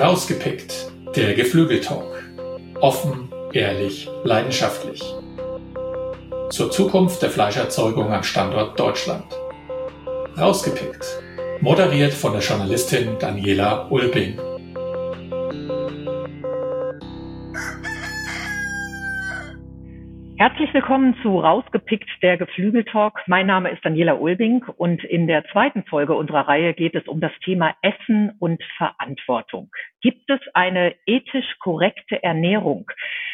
Rausgepickt, der Geflügeltalk. Offen, ehrlich, leidenschaftlich. Zur Zukunft der Fleischerzeugung am Standort Deutschland. Rausgepickt. Moderiert von der Journalistin Daniela Ulbing. Herzlich willkommen zu Rausgepickt der Geflügeltalk. Mein Name ist Daniela Ulbing und in der zweiten Folge unserer Reihe geht es um das Thema Essen und Verantwortung. Gibt es eine ethisch korrekte Ernährung?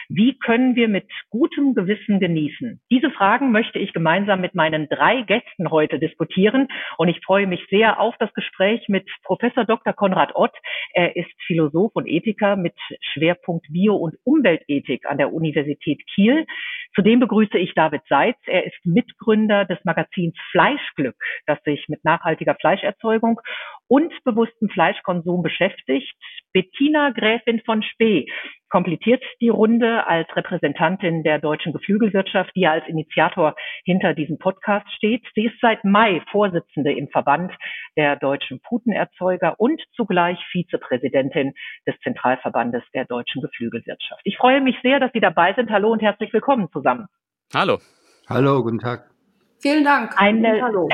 Wie können wir mit gutem Gewissen genießen? Diese Fragen möchte ich gemeinsam mit meinen drei Gästen heute diskutieren und ich freue mich sehr auf das Gespräch mit Professor Dr. Konrad Ott. Er ist Philosoph und Ethiker mit Schwerpunkt Bio- und Umweltethik an der Universität Kiel. Zudem begrüße ich David Seitz. Er ist Mitgründer des Magazins Fleischglück, das sich mit nachhaltiger Fleischerzeugung und bewusstem Fleischkonsum beschäftigt. Bettina Gräfin von Spee komplettiert die Runde als Repräsentantin der deutschen Geflügelwirtschaft, die ja als Initiator hinter diesem Podcast steht. Sie ist seit Mai Vorsitzende im Verband der deutschen Putenerzeuger und zugleich Vizepräsidentin des Zentralverbandes der deutschen Geflügelwirtschaft. Ich freue mich sehr, dass Sie dabei sind. Hallo und herzlich willkommen zusammen. Hallo. Hallo, guten Tag. Vielen Dank. Eine, Hallo.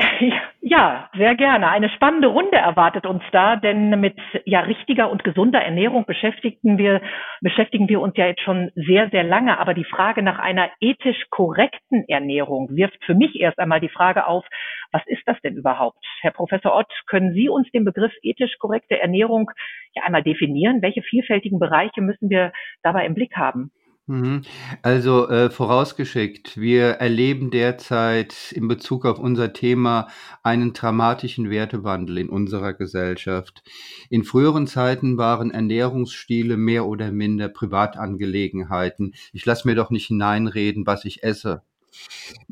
Ja, sehr gerne. Eine spannende Runde erwartet uns da, denn mit ja richtiger und gesunder Ernährung beschäftigen wir beschäftigen wir uns ja jetzt schon sehr sehr lange. Aber die Frage nach einer ethisch korrekten Ernährung wirft für mich erst einmal die Frage auf: Was ist das denn überhaupt, Herr Professor Ott? Können Sie uns den Begriff ethisch korrekte Ernährung ja einmal definieren? Welche vielfältigen Bereiche müssen wir dabei im Blick haben? Mhm. Also, äh, vorausgeschickt, wir erleben derzeit in Bezug auf unser Thema einen dramatischen Wertewandel in unserer Gesellschaft. In früheren Zeiten waren Ernährungsstile mehr oder minder Privatangelegenheiten. Ich lasse mir doch nicht hineinreden, was ich esse.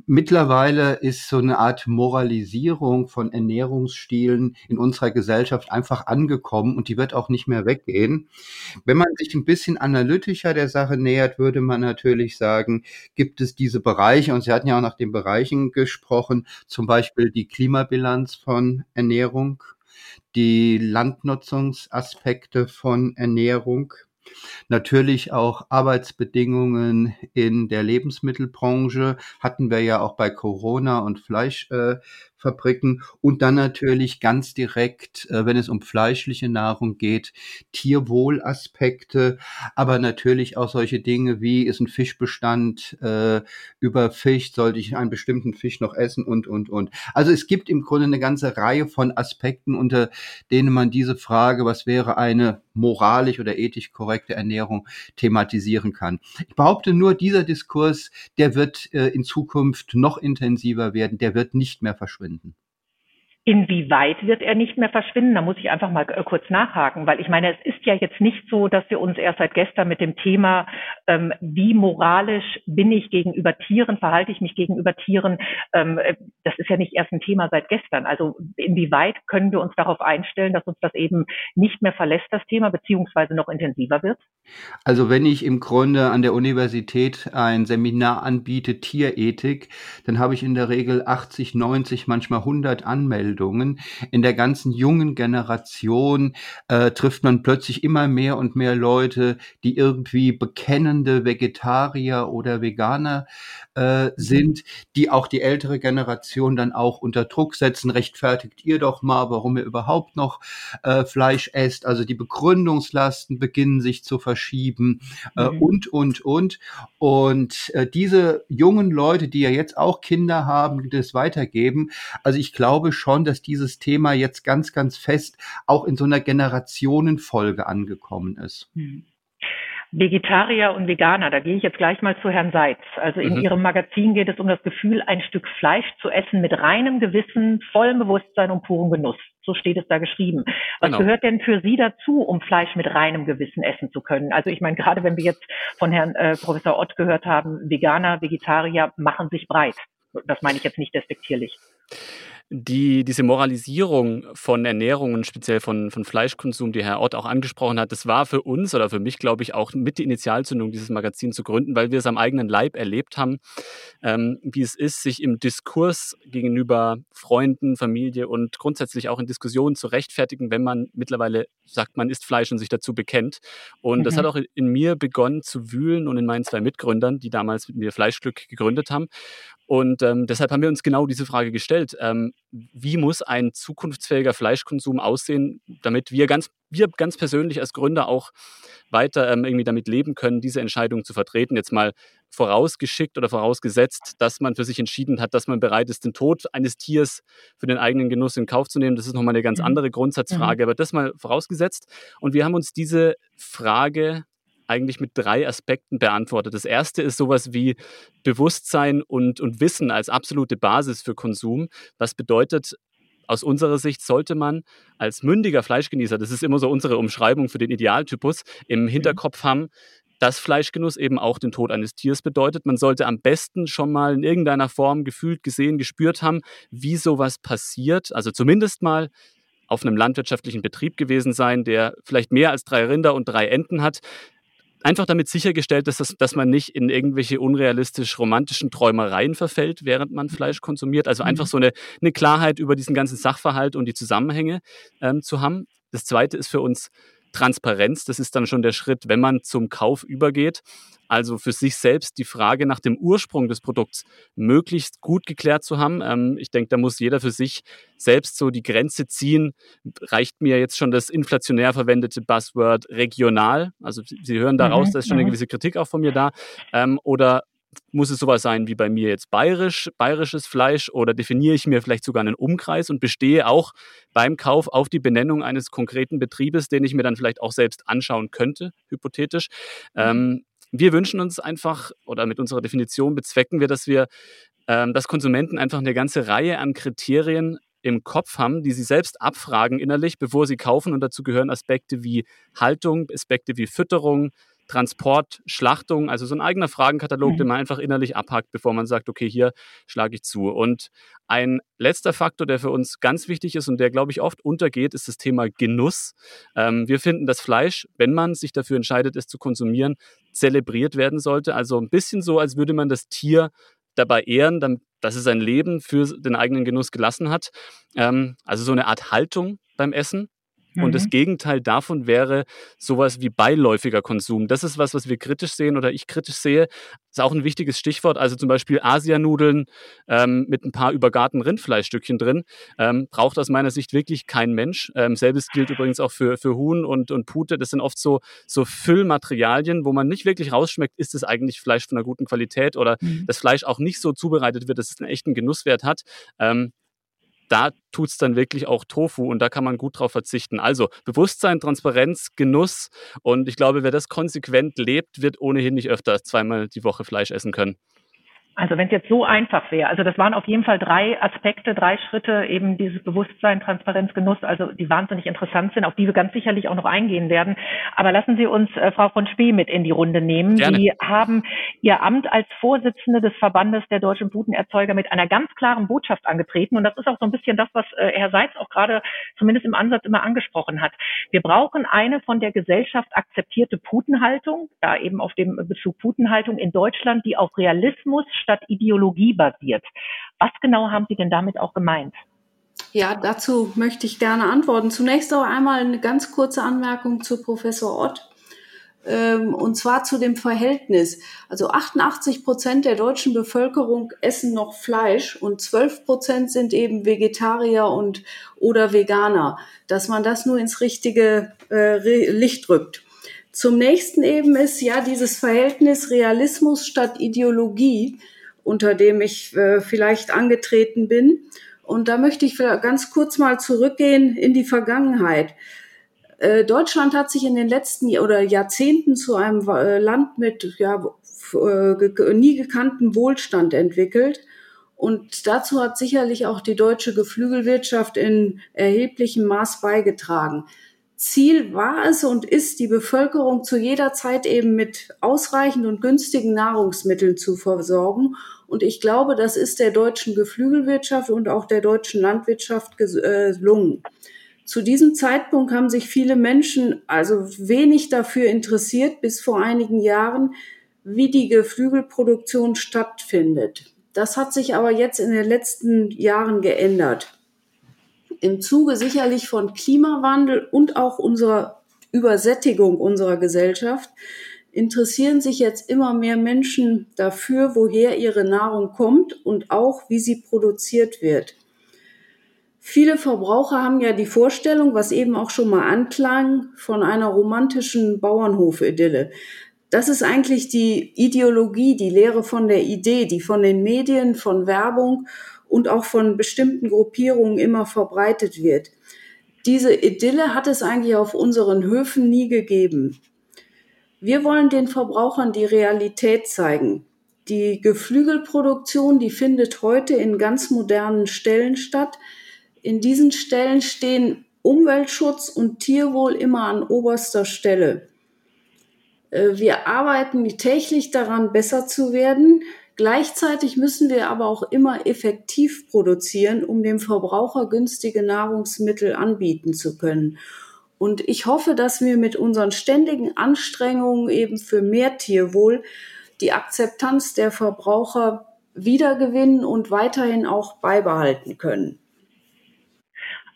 Mittlerweile ist so eine Art Moralisierung von Ernährungsstilen in unserer Gesellschaft einfach angekommen und die wird auch nicht mehr weggehen. Wenn man sich ein bisschen analytischer der Sache nähert, würde man natürlich sagen, gibt es diese Bereiche, und Sie hatten ja auch nach den Bereichen gesprochen, zum Beispiel die Klimabilanz von Ernährung, die Landnutzungsaspekte von Ernährung, Natürlich auch Arbeitsbedingungen in der Lebensmittelbranche hatten wir ja auch bei Corona und Fleisch, äh, Fabriken und dann natürlich ganz direkt, äh, wenn es um fleischliche Nahrung geht, Tierwohlaspekte, aber natürlich auch solche Dinge wie ist ein Fischbestand äh, überfischt, sollte ich einen bestimmten Fisch noch essen und und und. Also es gibt im Grunde eine ganze Reihe von Aspekten, unter denen man diese Frage, was wäre eine moralisch oder ethisch korrekte Ernährung, thematisieren kann. Ich behaupte nur, dieser Diskurs, der wird äh, in Zukunft noch intensiver werden, der wird nicht mehr verschwinden verschwinden. Inwieweit wird er nicht mehr verschwinden? Da muss ich einfach mal äh, kurz nachhaken, weil ich meine, es ist ja jetzt nicht so, dass wir uns erst seit gestern mit dem Thema, ähm, wie moralisch bin ich gegenüber Tieren, verhalte ich mich gegenüber Tieren, ähm, äh, das ist ja nicht erst ein Thema seit gestern. Also inwieweit können wir uns darauf einstellen, dass uns das eben nicht mehr verlässt, das Thema, beziehungsweise noch intensiver wird? Also wenn ich im Grunde an der Universität ein Seminar anbiete, Tierethik, dann habe ich in der Regel 80, 90, manchmal 100 Anmeldungen Rückmeldungen. In der ganzen jungen Generation äh, trifft man plötzlich immer mehr und mehr Leute, die irgendwie bekennende Vegetarier oder Veganer äh, sind, die auch die ältere Generation dann auch unter Druck setzen. Rechtfertigt ihr doch mal, warum ihr überhaupt noch äh, Fleisch esst. Also die Begründungslasten beginnen sich zu verschieben äh, mhm. und, und, und. Und äh, diese jungen Leute, die ja jetzt auch Kinder haben, die das weitergeben, also ich glaube schon, schon, dass dieses Thema jetzt ganz, ganz fest auch in so einer Generationenfolge angekommen ist. Hm. Vegetarier und Veganer, da gehe ich jetzt gleich mal zu Herrn Seitz. Also in mhm. Ihrem Magazin geht es um das Gefühl, ein Stück Fleisch zu essen mit reinem Gewissen, vollem Bewusstsein und purem Genuss. So steht es da geschrieben. Was genau. gehört denn für Sie dazu, um Fleisch mit reinem Gewissen essen zu können? Also ich meine, gerade wenn wir jetzt von Herrn äh, Professor Ott gehört haben, Veganer, Vegetarier machen sich breit. Das meine ich jetzt nicht despektierlich. Die, diese Moralisierung von Ernährung und speziell von, von Fleischkonsum, die Herr Ott auch angesprochen hat, das war für uns oder für mich, glaube ich, auch mit die Initialzündung, dieses Magazin zu gründen, weil wir es am eigenen Leib erlebt haben, ähm, wie es ist, sich im Diskurs gegenüber Freunden, Familie und grundsätzlich auch in Diskussionen zu rechtfertigen, wenn man mittlerweile sagt, man isst Fleisch und sich dazu bekennt. Und mhm. das hat auch in mir begonnen zu wühlen und in meinen zwei Mitgründern, die damals mit mir Fleischglück gegründet haben. Und ähm, deshalb haben wir uns genau diese Frage gestellt. Ähm, wie muss ein zukunftsfähiger Fleischkonsum aussehen, damit wir ganz, wir ganz persönlich als Gründer auch weiter ähm, irgendwie damit leben können, diese Entscheidung zu vertreten? Jetzt mal vorausgeschickt oder vorausgesetzt, dass man für sich entschieden hat, dass man bereit ist, den Tod eines Tiers für den eigenen Genuss in Kauf zu nehmen. Das ist nochmal eine ganz mhm. andere Grundsatzfrage, mhm. aber das mal vorausgesetzt. Und wir haben uns diese Frage eigentlich mit drei Aspekten beantwortet. Das erste ist sowas wie Bewusstsein und, und Wissen als absolute Basis für Konsum. Was bedeutet, aus unserer Sicht sollte man als mündiger Fleischgenießer, das ist immer so unsere Umschreibung für den Idealtypus, im mhm. Hinterkopf haben, dass Fleischgenuss eben auch den Tod eines Tiers bedeutet. Man sollte am besten schon mal in irgendeiner Form gefühlt, gesehen, gespürt haben, wie sowas passiert. Also zumindest mal auf einem landwirtschaftlichen Betrieb gewesen sein, der vielleicht mehr als drei Rinder und drei Enten hat einfach damit sichergestellt dass, dass man nicht in irgendwelche unrealistisch romantischen Träumereien verfällt, während man Fleisch konsumiert. Also einfach mhm. so eine, eine Klarheit über diesen ganzen Sachverhalt und die Zusammenhänge ähm, zu haben. Das Zweite ist für uns Transparenz. Das ist dann schon der Schritt, wenn man zum Kauf übergeht. Also für sich selbst die Frage nach dem Ursprung des Produkts möglichst gut geklärt zu haben. Ähm, ich denke, da muss jeder für sich selbst so die Grenze ziehen. Reicht mir jetzt schon das inflationär verwendete Buzzword regional? Also Sie hören daraus, mhm, da ist schon eine gewisse Kritik auch von mir da. Ähm, oder muss es sowas sein wie bei mir jetzt bayerisch, bayerisches Fleisch oder definiere ich mir vielleicht sogar einen Umkreis und bestehe auch beim Kauf auf die Benennung eines konkreten Betriebes, den ich mir dann vielleicht auch selbst anschauen könnte, hypothetisch. Mhm. Ähm, wir wünschen uns einfach, oder mit unserer Definition bezwecken wir, dass wir, ähm, dass Konsumenten einfach eine ganze Reihe an Kriterien im Kopf haben, die sie selbst abfragen innerlich, bevor sie kaufen. Und dazu gehören Aspekte wie Haltung, Aspekte wie Fütterung, Transport, Schlachtung, also so ein eigener Fragenkatalog, mhm. den man einfach innerlich abhakt, bevor man sagt, okay, hier schlage ich zu. Und ein letzter Faktor, der für uns ganz wichtig ist und der, glaube ich, oft untergeht, ist das Thema Genuss. Ähm, wir finden, dass Fleisch, wenn man sich dafür entscheidet, es zu konsumieren, zelebriert werden sollte. Also ein bisschen so, als würde man das Tier dabei ehren, dass es sein Leben für den eigenen Genuss gelassen hat. Ähm, also so eine Art Haltung beim Essen. Und das mhm. Gegenteil davon wäre sowas wie beiläufiger Konsum. Das ist was, was wir kritisch sehen oder ich kritisch sehe. Das ist auch ein wichtiges Stichwort. Also zum Beispiel Asianudeln ähm, mit ein paar übergarten Rindfleischstückchen drin. Ähm, braucht aus meiner Sicht wirklich kein Mensch. Ähm, selbes gilt übrigens auch für, für Huhn und, und Pute. Das sind oft so, so Füllmaterialien, wo man nicht wirklich rausschmeckt, ist es eigentlich Fleisch von einer guten Qualität oder mhm. das Fleisch auch nicht so zubereitet wird, dass es einen echten Genusswert hat. Ähm, da tut es dann wirklich auch Tofu und da kann man gut drauf verzichten. Also Bewusstsein, Transparenz, Genuss und ich glaube, wer das konsequent lebt, wird ohnehin nicht öfter als zweimal die Woche Fleisch essen können. Also wenn es jetzt so einfach wäre, also das waren auf jeden Fall drei Aspekte, drei Schritte, eben dieses Bewusstsein, Transparenz, Genuss, also die wahnsinnig interessant sind, auf die wir ganz sicherlich auch noch eingehen werden. Aber lassen Sie uns äh, Frau von Spee mit in die Runde nehmen. Gerne. Sie haben Ihr Amt als Vorsitzende des Verbandes der deutschen Putenerzeuger mit einer ganz klaren Botschaft angetreten. Und das ist auch so ein bisschen das, was äh, Herr Seitz auch gerade zumindest im Ansatz immer angesprochen hat. Wir brauchen eine von der Gesellschaft akzeptierte Putenhaltung, da eben auf dem Bezug Putenhaltung in Deutschland, die auf Realismus statt Ideologie basiert. Was genau haben Sie denn damit auch gemeint? Ja, dazu möchte ich gerne antworten. Zunächst auch einmal eine ganz kurze Anmerkung zu Professor Ott. Ähm, und zwar zu dem Verhältnis. Also 88 Prozent der deutschen Bevölkerung essen noch Fleisch und 12 Prozent sind eben Vegetarier und oder Veganer. Dass man das nur ins richtige äh, Licht rückt. Zum nächsten eben ist ja dieses Verhältnis Realismus statt Ideologie unter dem ich äh, vielleicht angetreten bin. Und da möchte ich ganz kurz mal zurückgehen in die Vergangenheit. Äh, Deutschland hat sich in den letzten oder Jahrzehnten zu einem äh, Land mit ja, äh, nie gekannten Wohlstand entwickelt. Und dazu hat sicherlich auch die deutsche Geflügelwirtschaft in erheblichem Maß beigetragen. Ziel war es und ist, die Bevölkerung zu jeder Zeit eben mit ausreichend und günstigen Nahrungsmitteln zu versorgen Und ich glaube, das ist der deutschen Geflügelwirtschaft und auch der deutschen Landwirtschaft äh, gelungen. Zu diesem Zeitpunkt haben sich viele Menschen also wenig dafür interessiert, bis vor einigen Jahren, wie die Geflügelproduktion stattfindet. Das hat sich aber jetzt in den letzten Jahren geändert. Im Zuge sicherlich von Klimawandel und auch unserer Übersättigung unserer Gesellschaft interessieren sich jetzt immer mehr Menschen dafür, woher ihre Nahrung kommt und auch wie sie produziert wird. Viele Verbraucher haben ja die Vorstellung, was eben auch schon mal anklang, von einer romantischen Bauernhof-Idylle. Das ist eigentlich die Ideologie, die Lehre von der Idee, die von den Medien, von Werbung und auch von bestimmten Gruppierungen immer verbreitet wird. Diese Idylle hat es eigentlich auf unseren Höfen nie gegeben. Wir wollen den Verbrauchern die Realität zeigen. Die Geflügelproduktion, die findet heute in ganz modernen Stellen statt, in diesen Stellen stehen Umweltschutz und Tierwohl immer an oberster Stelle. Äh, wir arbeiten täglich daran, besser zu werden. Gleichzeitig müssen wir aber auch immer effektiv produzieren, um dem Verbraucher günstige Nahrungsmittel anbieten zu können. Und ich hoffe, dass wir mit unseren ständigen Anstrengungen eben für mehr Tierwohl die Akzeptanz der Verbraucher wiedergewinnen und weiterhin auch beibehalten können.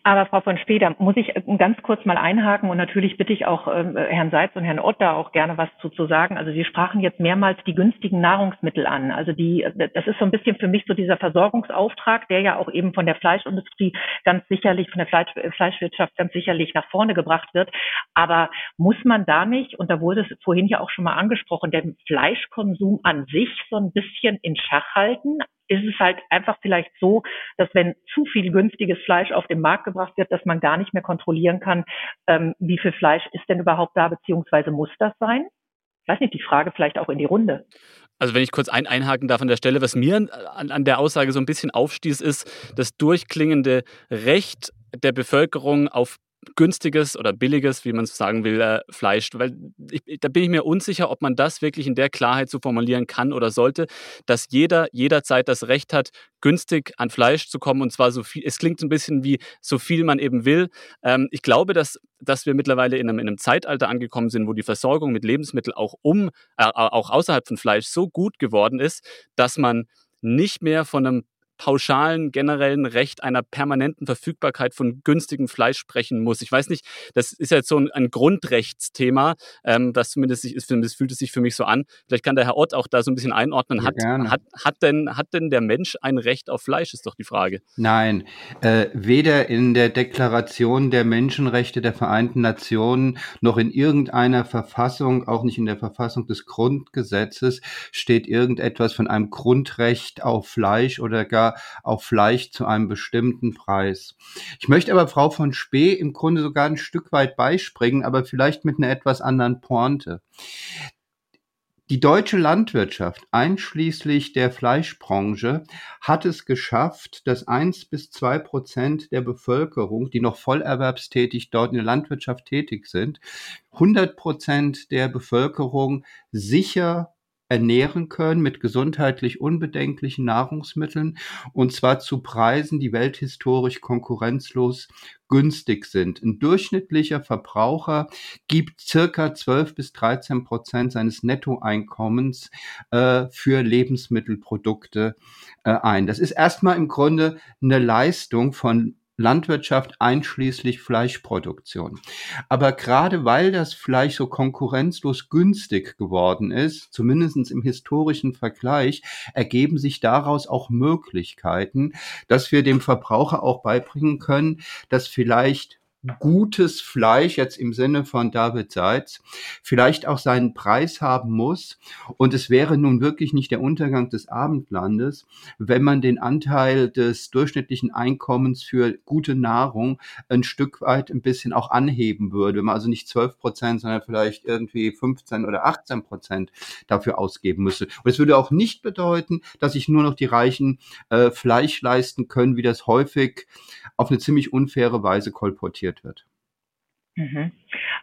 Aber Frau von Spee, da muss ich äh, ganz kurz mal einhaken und natürlich bitte ich auch ähm, Herrn Seitz und Herrn Ott da auch gerne was zu, zu sagen. Also Sie sprachen jetzt mehrmals die günstigen Nahrungsmittel an. Also die, äh, das ist so ein bisschen für mich so dieser Versorgungsauftrag, der ja auch eben von der Fleischindustrie ganz sicherlich, von der Fleisch, äh, Fleischwirtschaft ganz sicherlich nach vorne gebracht wird. Aber muss man da nicht, und da wurde es vorhin ja auch schon mal angesprochen, den Fleischkonsum an sich so ein bisschen in Schach halten? Ist es halt einfach vielleicht so, dass wenn zu viel günstiges Fleisch auf den Markt gebracht wird, dass man gar nicht mehr kontrollieren kann, ähm, wie viel Fleisch ist denn überhaupt da, beziehungsweise muss das sein? Ich weiß nicht, die Frage vielleicht auch in die Runde. Also wenn ich kurz ein einhaken darf an der Stelle, was mir an, an der Aussage so ein bisschen aufstieß, ist das durchklingende Recht der Bevölkerung auf günstiges oder billiges, wie man es sagen will, äh, Fleisch. Weil ich, da bin ich mir unsicher, ob man das wirklich in der Klarheit so formulieren kann oder sollte, dass jeder jederzeit das Recht hat, günstig an Fleisch zu kommen und zwar so viel. Es klingt ein bisschen wie so viel man eben will. Ähm, ich glaube, dass, dass wir mittlerweile in einem, in einem Zeitalter angekommen sind, wo die Versorgung mit Lebensmitteln auch um, äh, auch außerhalb von Fleisch so gut geworden ist, dass man nicht mehr von einem pauschalen generellen Recht einer permanenten Verfügbarkeit von günstigem Fleisch sprechen muss. Ich weiß nicht, das ist jetzt so ein, ein Grundrechtsthema, ähm, das zumindest ist, zumindest fühlt es sich für mich so an. Vielleicht kann der Herr Ott auch da so ein bisschen einordnen. Hat, ja, hat, hat, denn, hat denn der Mensch ein Recht auf Fleisch, ist doch die Frage. Nein, äh, weder in der Deklaration der Menschenrechte der Vereinten Nationen noch in irgendeiner Verfassung, auch nicht in der Verfassung des Grundgesetzes, steht irgendetwas von einem Grundrecht auf Fleisch oder gar auf Fleisch zu einem bestimmten Preis. Ich möchte aber Frau von Spee im Grunde sogar ein Stück weit beispringen, aber vielleicht mit einer etwas anderen Pointe. Die deutsche Landwirtschaft, einschließlich der Fleischbranche, hat es geschafft, dass eins bis zwei Prozent der Bevölkerung, die noch vollerwerbstätig dort in der Landwirtschaft tätig sind, 100 Prozent der Bevölkerung sicher ernähren können mit gesundheitlich unbedenklichen Nahrungsmitteln und zwar zu Preisen, die welthistorisch konkurrenzlos günstig sind. Ein durchschnittlicher Verbraucher gibt circa 12 bis 13 Prozent seines Nettoeinkommens äh, für Lebensmittelprodukte äh, ein. Das ist erstmal im Grunde eine Leistung von Landwirtschaft einschließlich Fleischproduktion. Aber gerade weil das Fleisch so konkurrenzlos günstig geworden ist, zumindest im historischen Vergleich, ergeben sich daraus auch Möglichkeiten, dass wir dem Verbraucher auch beibringen können, dass vielleicht gutes Fleisch, jetzt im Sinne von David Seitz, vielleicht auch seinen Preis haben muss. Und es wäre nun wirklich nicht der Untergang des Abendlandes, wenn man den Anteil des durchschnittlichen Einkommens für gute Nahrung ein Stück weit ein bisschen auch anheben würde. Wenn man also nicht 12 Prozent, sondern vielleicht irgendwie 15 oder 18 Prozent dafür ausgeben müsste. Und es würde auch nicht bedeuten, dass sich nur noch die Reichen äh, Fleisch leisten können, wie das häufig auf eine ziemlich unfaire Weise kolportiert wird. Mhm.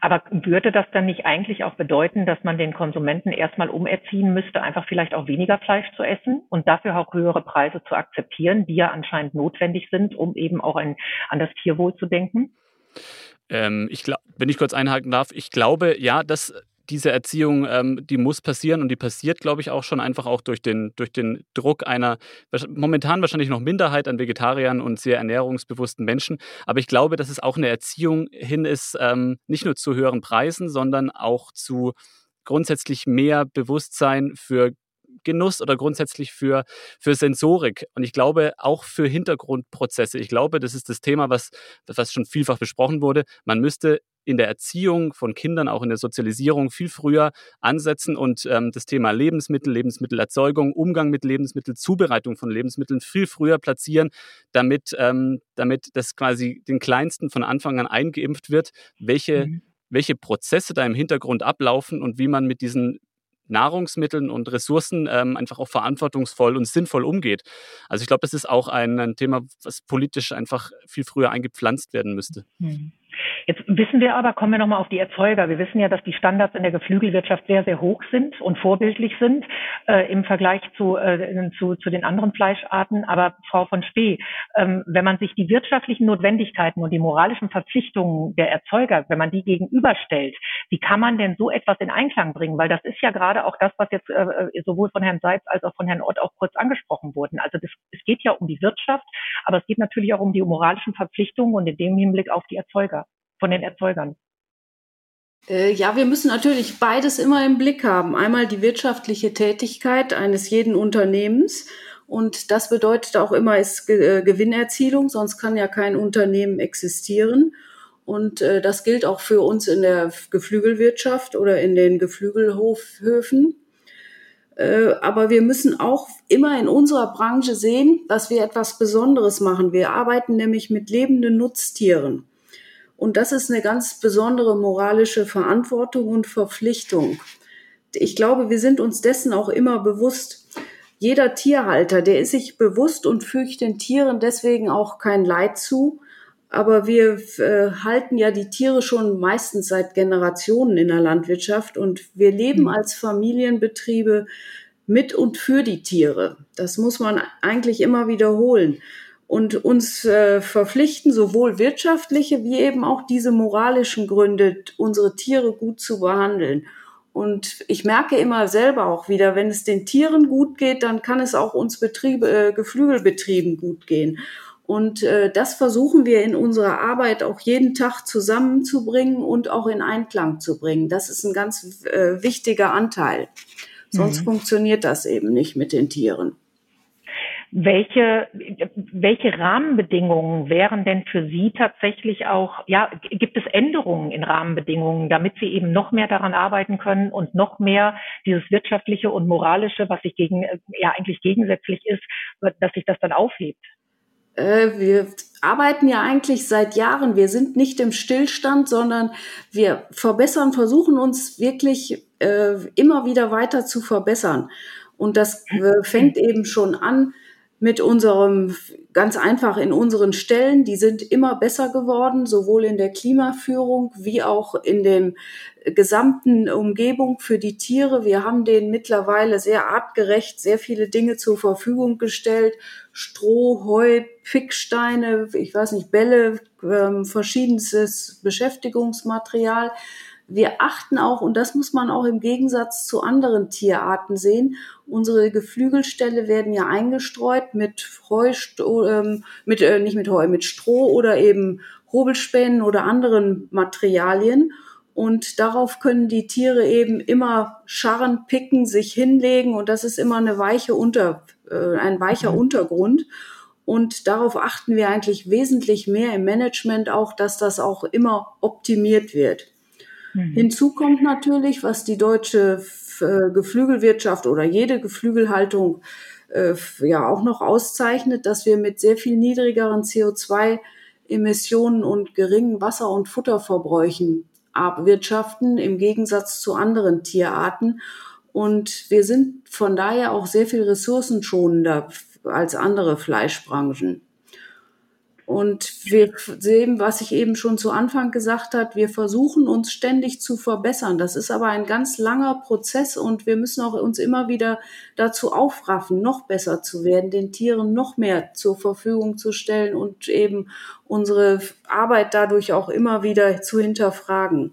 Aber würde das dann nicht eigentlich auch bedeuten, dass man den Konsumenten erstmal umerziehen müsste, einfach vielleicht auch weniger Fleisch zu essen und dafür auch höhere Preise zu akzeptieren, die ja anscheinend notwendig sind, um eben auch ein, an das Tierwohl zu denken? Ähm, ich glaub, wenn ich kurz einhaken darf, ich glaube, ja, dass diese Erziehung, ähm, die muss passieren und die passiert, glaube ich, auch schon einfach auch durch den, durch den Druck einer momentan wahrscheinlich noch Minderheit an Vegetariern und sehr ernährungsbewussten Menschen. Aber ich glaube, dass es auch eine Erziehung hin ist, ähm, nicht nur zu höheren Preisen, sondern auch zu grundsätzlich mehr Bewusstsein für Genuss oder grundsätzlich für, für Sensorik. Und ich glaube auch für Hintergrundprozesse. Ich glaube, das ist das Thema, was, was schon vielfach besprochen wurde. Man müsste in der Erziehung von Kindern, auch in der Sozialisierung viel früher ansetzen und ähm, das Thema Lebensmittel, Lebensmittelerzeugung, Umgang mit Lebensmitteln, Zubereitung von Lebensmitteln viel früher platzieren, damit, ähm, damit das quasi den Kleinsten von Anfang an eingeimpft wird, welche, mhm. welche Prozesse da im Hintergrund ablaufen und wie man mit diesen Nahrungsmitteln und Ressourcen ähm, einfach auch verantwortungsvoll und sinnvoll umgeht. Also ich glaube, das ist auch ein, ein, Thema, was politisch einfach viel früher eingepflanzt werden müsste. Mhm. Jetzt wissen wir aber, kommen wir nochmal auf die Erzeuger. Wir wissen ja, dass die Standards in der Geflügelwirtschaft sehr, sehr hoch sind und vorbildlich sind äh, im Vergleich zu, äh, zu, zu den anderen Fleischarten. Aber Frau von Spee, ähm, wenn man sich die wirtschaftlichen Notwendigkeiten und die moralischen Verpflichtungen der Erzeuger, wenn man die gegenüberstellt, wie kann man denn so etwas in Einklang bringen? Weil das ist ja gerade auch das, was jetzt äh, sowohl von Herrn Seitz als auch von Herrn Ott auch kurz angesprochen wurden. Also das, es geht ja um die Wirtschaft, aber es geht natürlich auch um die moralischen Verpflichtungen und in dem Hinblick auf die Erzeuger von den Erzeugern? Äh, ja, wir müssen natürlich beides immer im Blick haben. Einmal die wirtschaftliche Tätigkeit eines jeden Unternehmens. Und das bedeutet auch immer ist äh, Gewinnerzielung, sonst kann ja kein Unternehmen existieren. Und äh, das gilt auch für uns in der Geflügelwirtschaft oder in den Geflügelhofhöfen. aber wir müssen auch immer in unserer Branche sehen, dass wir etwas Besonderes machen. Wir arbeiten nämlich mit lebenden Nutztieren. Und das ist eine ganz besondere moralische Verantwortung und Verpflichtung. Ich glaube, wir sind uns dessen auch immer bewusst. Jeder Tierhalter, der ist sich bewusst und fügt den Tieren deswegen auch kein Leid zu. Aber wir äh, halten ja die Tiere schon meistens seit Generationen in der Landwirtschaft und wir leben mhm. als Familienbetriebe mit und für die Tiere. Das muss man eigentlich immer wiederholen und uns äh, verpflichten, sowohl wirtschaftliche wie eben auch diese moralischen Gründe, unsere Tiere gut zu behandeln. Und ich merke immer selber auch wieder, wenn es den Tieren gut geht, dann kann es auch uns Betriebe, äh, Geflügelbetrieben gut gehen. Und äh, das versuchen wir in unserer Arbeit auch jeden Tag zusammenzubringen und auch in Einklang zu bringen. Das ist ein ganz äh, wichtiger Anteil. Sonst mhm. funktioniert das eben nicht mit den Tieren. Welche, welche Rahmenbedingungen wären denn für Sie tatsächlich auch, ja, gibt es Änderungen in Rahmenbedingungen, damit Sie eben noch mehr daran arbeiten können und noch mehr dieses wirtschaftliche und moralische, was sich gegen, ja, eigentlich gegensätzlich ist, dass sich das dann aufhebt? Äh, wir arbeiten ja eigentlich seit Jahren. Wir sind nicht im Stillstand, sondern wir verbessern, versuchen uns wirklich äh, immer wieder weiter zu verbessern. Und das äh, fängt eben schon an mit unserem, ganz einfach in unseren Stellen, die sind immer besser geworden, sowohl in der Klimaführung wie auch in dem gesamten Umgebung für die Tiere. Wir haben denen mittlerweile sehr artgerecht sehr viele Dinge zur Verfügung gestellt. Stroh, Heu, Picksteine, ich weiß nicht, Bälle, ähm, verschiedenes Beschäftigungsmaterial wir achten auch, und das muss man auch im Gegensatz zu anderen Tierarten sehen, unsere Geflügelställe werden ja eingestreut mit Heu, ähm, mit, äh, nicht mit Heu, mit Stroh oder eben Hobelspänen oder anderen Materialien. Und darauf können die Tiere eben immer scharren, picken, sich hinlegen und das ist immer eine weiche Unter, äh, ein weicher mhm. Untergrund. Und darauf achten wir eigentlich wesentlich mehr im Management auch, dass das auch immer optimiert wird. Mhm. Hinzu kommt natürlich, was die deutsche äh, Geflügelwirtschaft oder jede Geflügelhaltung äh, ja auch noch auszeichnet, dass wir mit sehr viel niedrigeren CO2-Emissionen und geringen Wasser- und Futterverbräuchen abwirtschaften im Gegensatz zu anderen Tierarten. Und wir sind von daher auch sehr viel ressourcenschonender als andere Fleischbranchen. Und wir sehen, was ich eben schon zu Anfang gesagt habe, wir versuchen uns ständig zu verbessern. Das ist aber ein ganz langer Prozess und wir müssen auch uns immer wieder dazu aufraffen, noch besser zu werden, den Tieren noch mehr zur Verfügung zu stellen und eben unsere Arbeit dadurch auch immer wieder zu hinterfragen.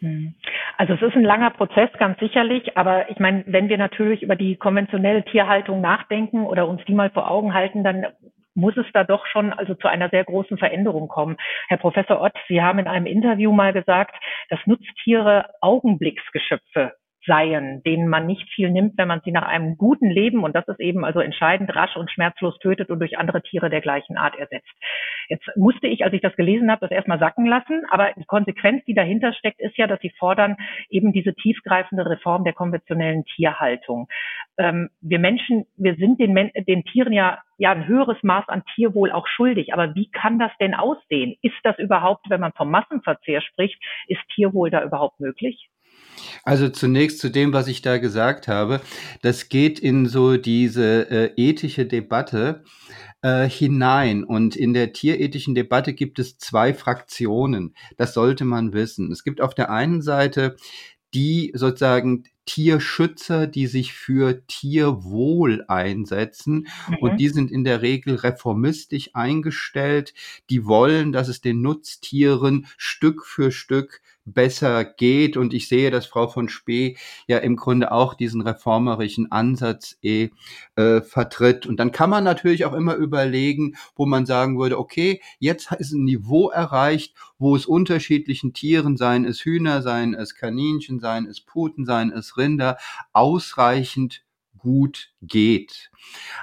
Hm. Also es ist ein langer Prozess, ganz sicherlich, aber ich meine, wenn wir natürlich über die konventionelle Tierhaltung nachdenken oder uns die mal vor Augen halten, dann muss es da doch schon also zu einer sehr großen Veränderung kommen. Herr Professor Ott, Sie haben in einem Interview mal gesagt, dass Nutztiere Augenblicksgeschöpfe seien, denen man nicht viel nimmt, wenn man sie nach einem guten Leben, und das ist eben also entscheidend, rasch und schmerzlos tötet und durch andere Tiere der gleichen Art ersetzt. Jetzt musste ich, als ich das gelesen habe, das erstmal sacken lassen, aber die Konsequenz, die dahinter steckt, ist ja, dass sie fordern eben diese tiefgreifende Reform der konventionellen Tierhaltung. Ähm, wir Menschen, wir sind den, den Tieren ja ja ein höheres Maß an Tierwohl auch schuldig. Aber wie kann das denn aussehen? Ist das überhaupt, wenn man vom Massenverzehr spricht, ist Tierwohl da überhaupt möglich? Also zunächst zu dem, was ich da gesagt habe. Das geht in so diese äh, ethische Debatte äh, hinein. Und in der tierethischen Debatte gibt es zwei Fraktionen. Das sollte man wissen. Es gibt auf der einen Seite die sozusagen Tierschützer, die sich für Tierwohl einsetzen. Mhm. Und die sind in der Regel reformistisch eingestellt. Die wollen, dass es den Nutztieren Stück für Stück besser geht. Und ich sehe, dass Frau von Spee ja im Grunde auch diesen reformerischen Ansatz eh, äh, vertritt. Und dann kann man natürlich auch immer überlegen, wo man sagen würde, okay, jetzt ist ein Niveau erreicht, wo es unterschiedlichen Tieren, seien es Hühner, seien es Kaninchen, seien es Puten, seien es Rinder, ausreichend gut geht.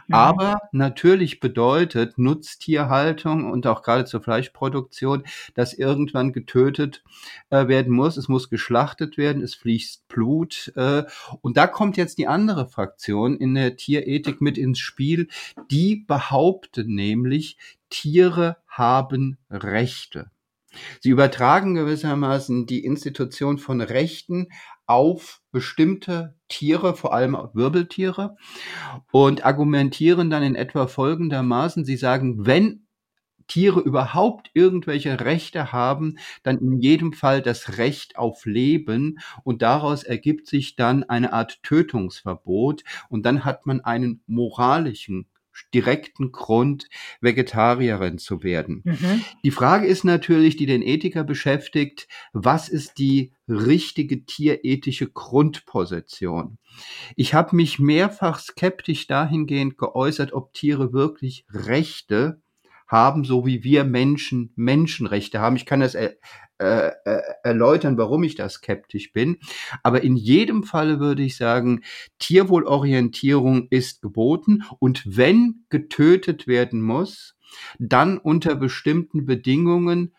Mhm. Aber natürlich bedeutet Nutztierhaltung und auch gerade zur Fleischproduktion, dass irgendwann getötet äh, werden muss. Es muss geschlachtet werden, es fließt Blut. Äh, und da kommt jetzt die andere Fraktion in der Tierethik mit ins Spiel. Die behaupten nämlich, Tiere haben Rechte. Sie übertragen gewissermaßen die Institution von Rechten auf bestimmte Tiere, vor allem Wirbeltiere, und argumentieren dann in etwa folgendermaßen. Sie sagen, wenn Tiere überhaupt irgendwelche Rechte haben, dann in jedem Fall das Recht auf Leben und daraus ergibt sich dann eine Art Tötungsverbot und dann hat man einen moralischen direkten Grund, Vegetarierin zu werden. Mhm. Die Frage ist natürlich, die den Ethiker beschäftigt, was ist die richtige tierethische Grundposition? Ich habe mich mehrfach skeptisch dahingehend geäußert, ob Tiere wirklich Rechte haben, so wie wir Menschen Menschenrechte haben. Ich kann das äh, äh, erläutern, warum ich da skeptisch bin. Aber in jedem Falle würde ich sagen, Tierwohlorientierung ist geboten und wenn getötet werden muss, dann unter bestimmten Bedingungen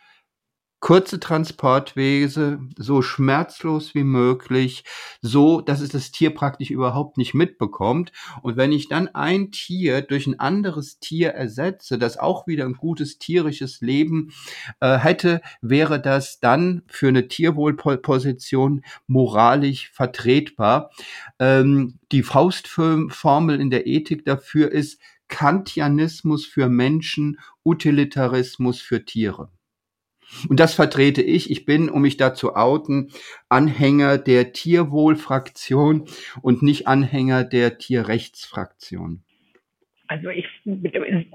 kurze Transportwege, so schmerzlos wie möglich, so, dass es das Tier praktisch überhaupt nicht mitbekommt. Und wenn ich dann ein Tier durch ein anderes Tier ersetze, das auch wieder ein gutes tierisches Leben äh, hätte, wäre das dann für eine Tierwohlposition moralisch vertretbar. Ähm, die Faustformel in der Ethik dafür ist Kantianismus für Menschen, Utilitarismus für Tiere. Und das vertrete ich. Ich bin, um mich da zu outen, Anhänger der Tierwohlfraktion und nicht Anhänger der Tierrechtsfraktion. Also ich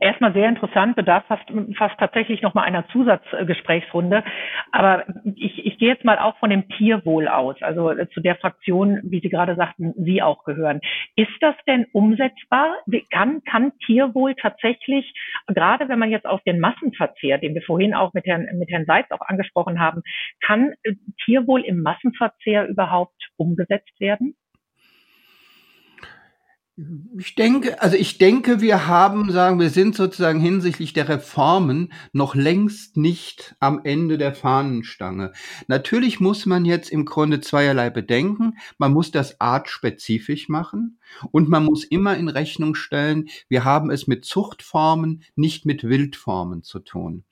erstmal sehr interessant, bedarf fast, fast tatsächlich noch mal einer Zusatzgesprächsrunde. Aber ich, ich gehe jetzt mal auch von dem Tierwohl aus, also zu der Fraktion, wie Sie gerade sagten, Sie auch gehören. Ist das denn umsetzbar? Kann, kann Tierwohl tatsächlich, gerade wenn man jetzt auf den Massenverzehr, den wir vorhin auch mit Herrn, mit Herrn Seitz auch angesprochen haben, kann Tierwohl im Massenverzehr überhaupt umgesetzt werden? Ich denke, also ich denke, wir haben, sagen wir sind sozusagen hinsichtlich der Reformen noch längst nicht am Ende der Fahnenstange. Natürlich muss man jetzt im Grunde zweierlei bedenken. Man muss das artspezifisch machen und man muss immer in Rechnung stellen, wir haben es mit Zuchtformen, nicht mit Wildformen zu tun.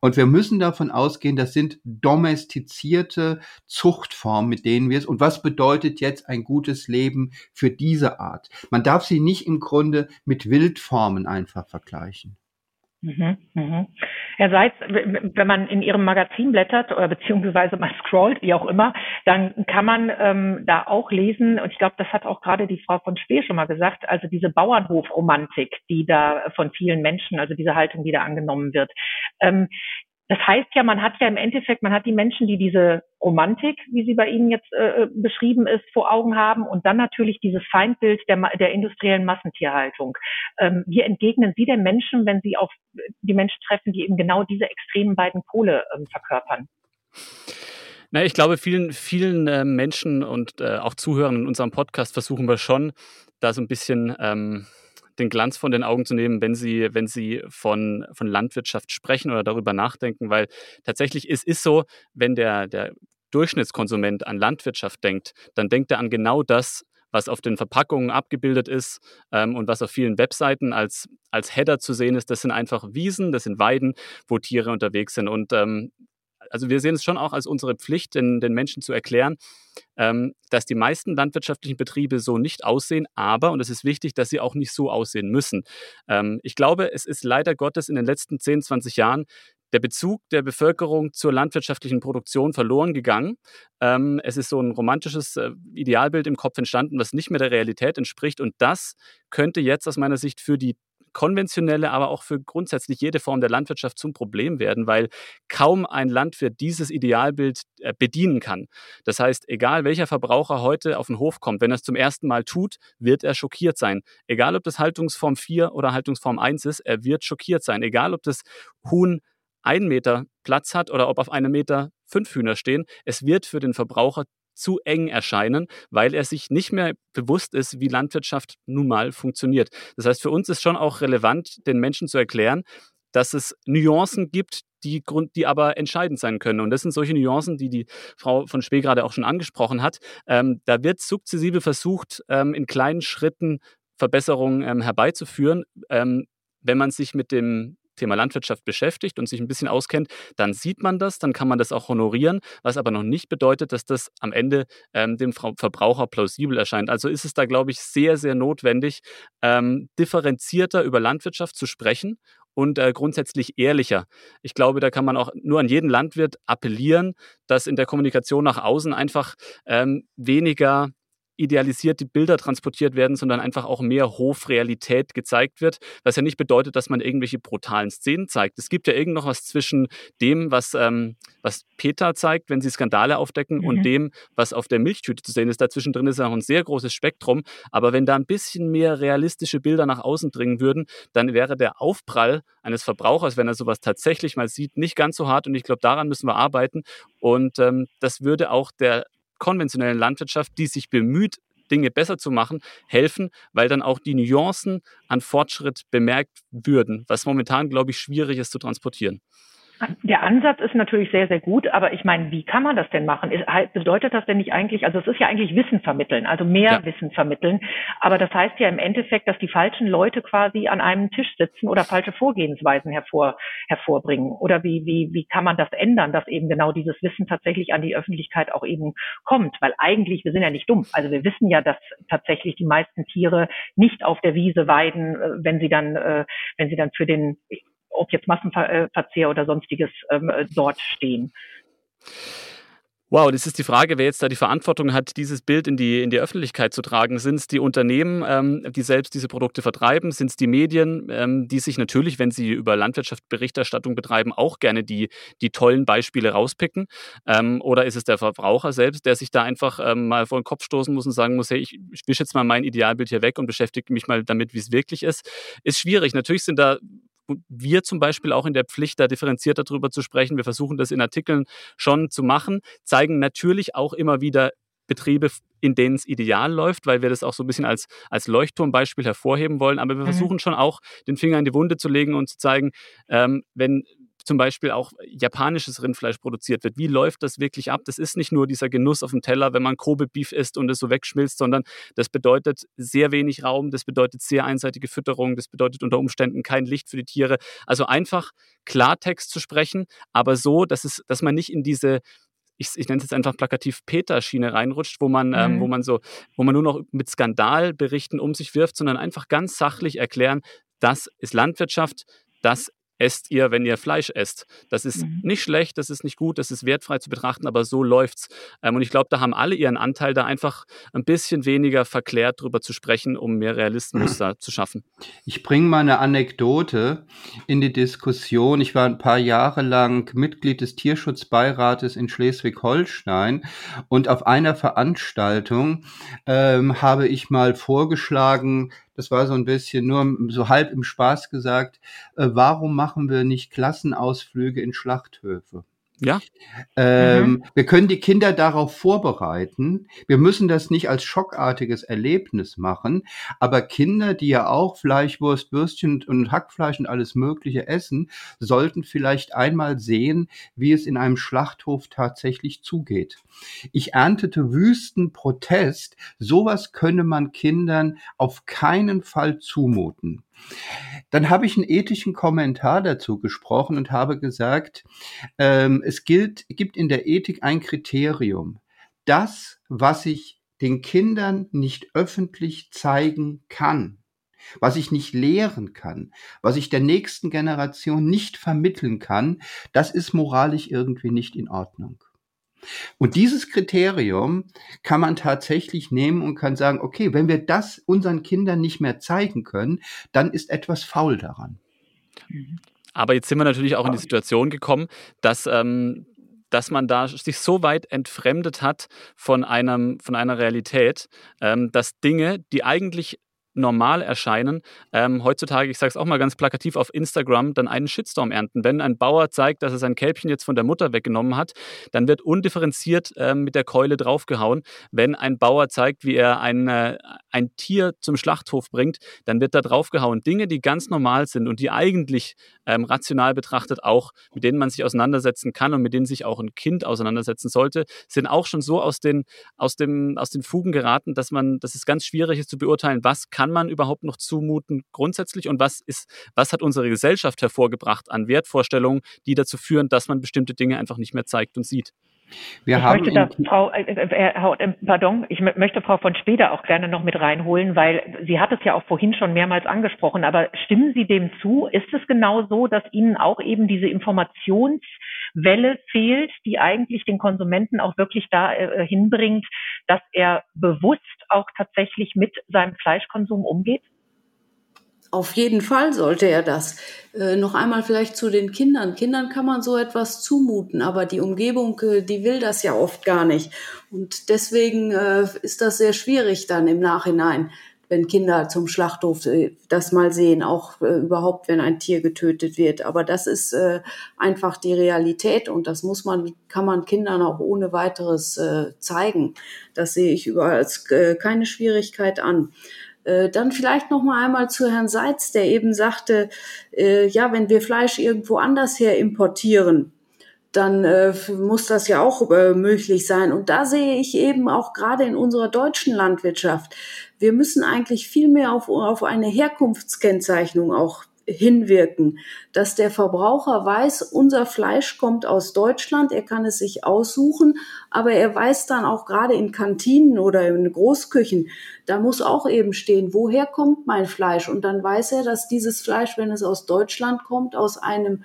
Und wir müssen davon ausgehen, das sind domestizierte Zuchtformen, mit denen wir es, und was bedeutet jetzt ein gutes Leben für diese Art? Man darf sie nicht im Grunde mit Wildformen einfach vergleichen. Mhm, mhm. Herr Seitz, wenn man in Ihrem Magazin blättert oder beziehungsweise mal scrollt, wie auch immer, dann kann man ähm, da auch lesen, und ich glaube, das hat auch gerade die Frau von Spee schon mal gesagt, also diese Bauernhofromantik, die da von vielen Menschen, also diese Haltung, die da angenommen wird. Ähm, das heißt ja, man hat ja im Endeffekt, man hat die Menschen, die diese Romantik, wie sie bei Ihnen jetzt äh, beschrieben ist, vor Augen haben und dann natürlich dieses Feindbild der, der industriellen Massentierhaltung. Ähm, wie entgegnen Sie den Menschen, wenn Sie auf die Menschen treffen, die eben genau diese extremen beiden Pole ähm, verkörpern? Na, ich glaube, vielen, vielen äh, Menschen und äh, auch Zuhörern in unserem Podcast versuchen wir schon, da so ein bisschen ähm, den Glanz von den Augen zu nehmen, wenn sie, wenn sie von, von Landwirtschaft sprechen oder darüber nachdenken, weil tatsächlich es ist so, wenn der, der Durchschnittskonsument an Landwirtschaft denkt, dann denkt er an genau das, was auf den Verpackungen abgebildet ist ähm, und was auf vielen Webseiten als, als Header zu sehen ist. Das sind einfach Wiesen, das sind Weiden, wo Tiere unterwegs sind. Und ähm, also wir sehen es schon auch als unsere Pflicht, den, den Menschen zu erklären, ähm, dass die meisten landwirtschaftlichen Betriebe so nicht aussehen, aber, und es ist wichtig, dass sie auch nicht so aussehen müssen. Ähm, ich glaube, es ist leider Gottes in den letzten 10, 20 Jahren der Bezug der Bevölkerung zur landwirtschaftlichen Produktion verloren gegangen. Ähm, es ist so ein romantisches äh, Idealbild im Kopf entstanden, was nicht mehr der Realität entspricht. Und das könnte jetzt aus meiner Sicht für die konventionelle, aber auch für grundsätzlich jede Form der Landwirtschaft zum Problem werden, weil kaum ein Landwirt dieses Idealbild äh, bedienen kann. Das heißt, egal welcher Verbraucher heute auf den Hof kommt, wenn er es zum ersten Mal tut, wird er schockiert sein. Egal ob das Haltungsform 4 oder Haltungsform 1 ist, er wird schockiert sein. Egal ob das Huhn einen Meter Platz hat oder ob auf einem Meter fünf Hühner stehen, es wird für den Verbraucher zu eng erscheinen, weil er sich nicht mehr bewusst ist, wie Landwirtschaft nun mal funktioniert. Das heißt, für uns ist schon auch relevant, den Menschen zu erklären, dass es Nuancen gibt, die, Grund, die aber entscheidend sein können. Und das sind solche Nuancen, die die Frau von Spee gerade auch schon angesprochen hat. Ähm, da wird sukzessive versucht, ähm, in kleinen Schritten Verbesserungen ähm, herbeizuführen. Ähm, wenn man sich mit dem Thema Landwirtschaft beschäftigt und sich ein bisschen auskennt, dann sieht man das, dann kann man das auch honorieren, was aber noch nicht bedeutet, dass das am Ende ähm, dem Verbraucher plausibel erscheint. Also ist es da, glaube ich, sehr, sehr notwendig, ähm, differenzierter über Landwirtschaft zu sprechen und äh, grundsätzlich ehrlicher. Ich glaube, da kann man auch nur an jeden Landwirt appellieren, dass in der Kommunikation nach außen einfach ähm, weniger idealisierte Bilder transportiert werden, sondern einfach auch mehr Hofrealität gezeigt wird, was ja nicht bedeutet, dass man irgendwelche brutalen Szenen zeigt. Es gibt ja irgend noch was zwischen dem, was, ähm, was Peter zeigt, wenn sie Skandale aufdecken, mhm. und dem, was auf der Milchtüte zu sehen ist. Dazwischen drin ist ja auch ein sehr großes Spektrum, aber wenn da ein bisschen mehr realistische Bilder nach außen dringen würden, dann wäre der Aufprall eines Verbrauchers, wenn er sowas tatsächlich mal sieht, nicht ganz so hart und ich glaube, daran müssen wir arbeiten und ähm, das würde auch der konventionellen Landwirtschaft, die sich bemüht, Dinge besser zu machen, helfen, weil dann auch die Nuancen an Fortschritt bemerkt würden, was momentan, glaube ich, schwierig ist zu transportieren. Der Ansatz ist natürlich sehr, sehr gut, aber ich meine, wie kann man das denn machen? Ist, bedeutet das denn nicht eigentlich, also es ist ja eigentlich Wissen vermitteln, also mehr ja. Wissen vermitteln, aber das heißt ja im Endeffekt, dass die falschen Leute quasi an einem Tisch sitzen oder falsche Vorgehensweisen hervor, hervorbringen. Oder wie, wie, wie kann man das ändern, dass eben genau dieses Wissen tatsächlich an die Öffentlichkeit auch eben kommt? Weil eigentlich, wir sind ja nicht dumm. Also wir wissen ja, dass tatsächlich die meisten Tiere nicht auf der Wiese weiden, äh, wenn sie dann, äh, wenn sie dann für den ob jetzt Massenverzehr oder sonstiges ähm, dort stehen. Wow, das ist die Frage, wer jetzt da die Verantwortung hat, dieses Bild in die, in die Öffentlichkeit zu tragen. Sind es die Unternehmen, ähm, die selbst diese Produkte vertreiben? Sind es die Medien, ähm, die sich natürlich, wenn sie über Landwirtschaft Berichterstattung betreiben, auch gerne die, die tollen Beispiele rauspicken? Ähm, oder ist es der Verbraucher selbst, der sich da einfach ähm, mal vor den Kopf stoßen muss und sagen muss, hey, ich, ich wische jetzt mal mein Idealbild hier weg und beschäftige mich mal damit, wie es wirklich ist? Ist schwierig. Natürlich sind da wir zum Beispiel auch in der Pflicht, da differenziert darüber zu sprechen. Wir versuchen das in Artikeln schon zu machen, zeigen natürlich auch immer wieder Betriebe, in denen es ideal läuft, weil wir das auch so ein bisschen als, als Leuchtturmbeispiel hervorheben wollen. Aber wir mhm. versuchen schon auch, den Finger in die Wunde zu legen und zu zeigen, ähm, wenn zum Beispiel auch japanisches Rindfleisch produziert wird. Wie läuft das wirklich ab? Das ist nicht nur dieser Genuss auf dem Teller, wenn man Kobe Beef isst und es so wegschmilzt, sondern das bedeutet sehr wenig Raum, das bedeutet sehr einseitige Fütterung, das bedeutet unter Umständen kein Licht für die Tiere. Also einfach Klartext zu sprechen, aber so, dass, es, dass man nicht in diese ich, ich nenne es jetzt einfach plakativ Peter-Schiene reinrutscht, wo man, mhm. ähm, wo man so, wo man nur noch mit Skandalberichten um sich wirft, sondern einfach ganz sachlich erklären, das ist Landwirtschaft, das esst ihr, wenn ihr Fleisch esst. Das ist mhm. nicht schlecht, das ist nicht gut, das ist wertfrei zu betrachten, aber so läuft's. Ähm, und ich glaube, da haben alle ihren Anteil, da einfach ein bisschen weniger verklärt drüber zu sprechen, um mehr Realismus da zu schaffen. Ich bringe mal eine Anekdote in die Diskussion. Ich war ein paar Jahre lang Mitglied des Tierschutzbeirates in Schleswig-Holstein und auf einer Veranstaltung ähm, habe ich mal vorgeschlagen, das war so ein bisschen nur so halb im Spaß gesagt, äh, warum machen wir nicht Klassenausflüge in Schlachthöfe? Ja. Ähm, mhm. Wir können die Kinder darauf vorbereiten. Wir müssen das nicht als schockartiges Erlebnis machen. Aber Kinder, die ja auch Fleischwurst, Würstchen und Hackfleisch und alles Mögliche essen, sollten vielleicht einmal sehen, wie es in einem Schlachthof tatsächlich zugeht. Ich erntete wüsten Protest. Sowas könne man Kindern auf keinen Fall zumuten. Dann habe ich einen ethischen Kommentar dazu gesprochen und habe gesagt, ähm, es gilt, gibt in der Ethik ein Kriterium. Das, was ich den Kindern nicht öffentlich zeigen kann, was ich nicht lehren kann, was ich der nächsten Generation nicht vermitteln kann, das ist moralisch irgendwie nicht in Ordnung. Und dieses Kriterium kann man tatsächlich nehmen und kann sagen, okay, wenn wir das unseren Kindern nicht mehr zeigen können, dann ist etwas faul daran. Aber jetzt sind wir natürlich auch in die Situation gekommen, dass ähm, dass man da sich so weit entfremdet hat von, einem, von einer Realität, ähm, dass Dinge, die eigentlich normal erscheinen, ähm, heutzutage, ich sage es auch mal ganz plakativ, auf Instagram dann einen Shitstorm ernten. Wenn ein Bauer zeigt, dass er sein Kälbchen jetzt von der Mutter weggenommen hat, dann wird undifferenziert ähm, mit der Keule draufgehauen. Wenn ein Bauer zeigt, wie er ein, äh, ein Tier zum Schlachthof bringt, dann wird da draufgehauen. Dinge, die ganz normal sind und die eigentlich ähm, rational betrachtet auch, mit denen man sich auseinandersetzen kann und mit denen sich auch ein Kind auseinandersetzen sollte, sind auch schon so aus den, aus dem, aus den Fugen geraten, dass man, dass es ganz schwierig ist zu beurteilen, was kann kann man überhaupt noch zumuten grundsätzlich und was ist, was hat unsere Gesellschaft hervorgebracht an Wertvorstellungen, die dazu führen, dass man bestimmte Dinge einfach nicht mehr zeigt und sieht? Wir ich haben möchte da Frau, äh, äh, äh, pardon, ich möchte Frau von Speder auch gerne noch mit reinholen, weil sie hat es ja auch vorhin schon mehrmals angesprochen. Aber stimmen Sie dem zu? Ist es genau so, dass Ihnen auch eben diese Informationswelle fehlt, die eigentlich den Konsumenten auch wirklich da äh, hinbringt, dass er bewusst auch tatsächlich mit seinem Fleischkonsum umgeht? Auf jeden Fall sollte er das. Äh, noch einmal vielleicht zu den Kindern. Kindern kann man so etwas zumuten, aber die Umgebung, äh, die will das ja oft gar nicht. Und deswegen äh, ist das sehr schwierig dann im Nachhinein, wenn Kinder zum Schlachthof äh, das mal sehen, auch äh, überhaupt, wenn ein Tier getötet wird. Aber das ist äh, einfach die Realität und das muss man, kann man Kindern auch ohne weiteres zeigen. Das sehe ich überall als keine Schwierigkeit an. Äh, dann vielleicht noch mal einmal zu Herrn Seitz, der eben sagte, äh, ja, wenn wir Fleisch irgendwo anders her importieren, dann äh, muss das ja auch äh, möglich sein. Und da sehe ich eben auch gerade in unserer deutschen Landwirtschaft, wir müssen eigentlich viel mehr auf, auf eine Herkunftskennzeichnung auch hinwirken, dass der Verbraucher weiß, unser Fleisch kommt aus Deutschland, er kann es sich aussuchen, aber er weiß dann auch gerade in Kantinen oder in Großküchen, da muss auch eben stehen, woher kommt mein Fleisch? Und dann weiß er, dass dieses Fleisch, wenn es aus Deutschland kommt, aus einem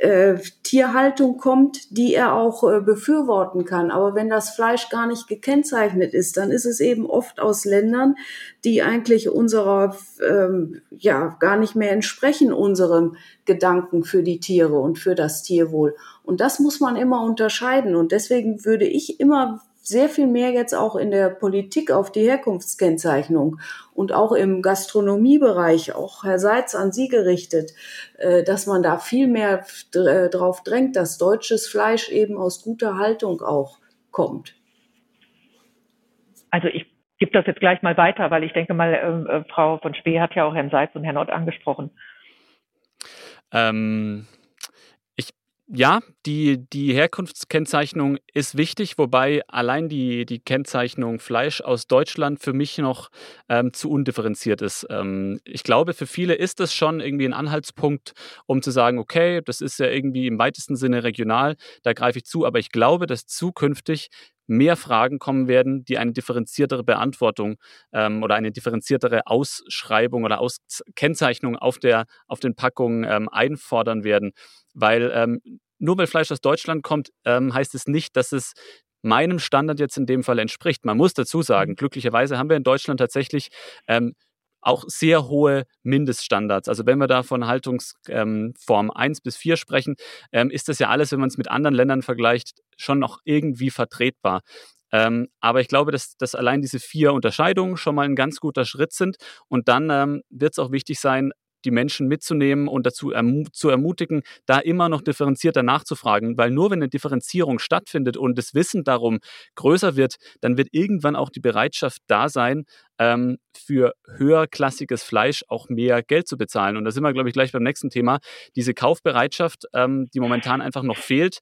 äh, Tierhaltung kommt, die er auch äh, befürworten kann. Aber wenn das Fleisch gar nicht gekennzeichnet ist, dann ist es eben oft aus Ländern, die eigentlich unserer, ähm, ja, gar nicht mehr entsprechen unserem Gedanken für die Tiere und für das Tierwohl. Und das muss man immer unterscheiden. Und deswegen würde ich immer sehr viel mehr jetzt auch in der Politik auf die Herkunftskennzeichnung und auch im Gastronomiebereich, auch Herr Seitz an Sie gerichtet, äh, dass man da viel mehr äh, drauf drängt, dass deutsches Fleisch eben aus guter Haltung auch kommt. Also ich gebe das jetzt gleich mal weiter, weil ich denke mal, äh, Frau von Spee hat ja auch Herrn Seitz und Herrn Ott angesprochen. Ähm, ja, die, die Herkunftskennzeichnung ist wichtig, wobei allein die, die Kennzeichnung Fleisch aus Deutschland für mich noch ähm, zu undifferenziert ist. Ähm, ich glaube, für viele ist das schon irgendwie ein Anhaltspunkt, um zu sagen, okay, das ist ja irgendwie im weitesten Sinne regional, da greife ich zu, aber ich glaube, dass zukünftig mehr Fragen kommen werden, die eine differenziertere Beantwortung ähm, oder eine differenziertere Ausschreibung oder Auskennzeichnung auf, der, auf den Packungen ähm, einfordern werden. Weil ähm, nur weil Fleisch aus Deutschland kommt, ähm, heißt es nicht, dass es meinem Standard jetzt in dem Fall entspricht. Man muss dazu sagen, mhm. glücklicherweise haben wir in Deutschland tatsächlich ähm, auch sehr hohe Mindeststandards. Also wenn wir da von Haltungsform ähm, 1 bis 4 sprechen, ähm, ist das ja alles, wenn man es mit anderen Ländern vergleicht, schon noch irgendwie vertretbar. Ähm, aber ich glaube, dass, dass allein diese vier Unterscheidungen schon mal ein ganz guter Schritt sind. Und dann ähm, wird es auch wichtig sein, die Menschen mitzunehmen und dazu ermu zu ermutigen, da immer noch differenzierter nachzufragen. Weil nur wenn eine Differenzierung stattfindet und das Wissen darum größer wird, dann wird irgendwann auch die Bereitschaft da sein, ähm, für höherklassiges Fleisch auch mehr Geld zu bezahlen. Und da sind wir, glaube ich, gleich beim nächsten Thema. Diese Kaufbereitschaft, ähm, die momentan einfach noch fehlt,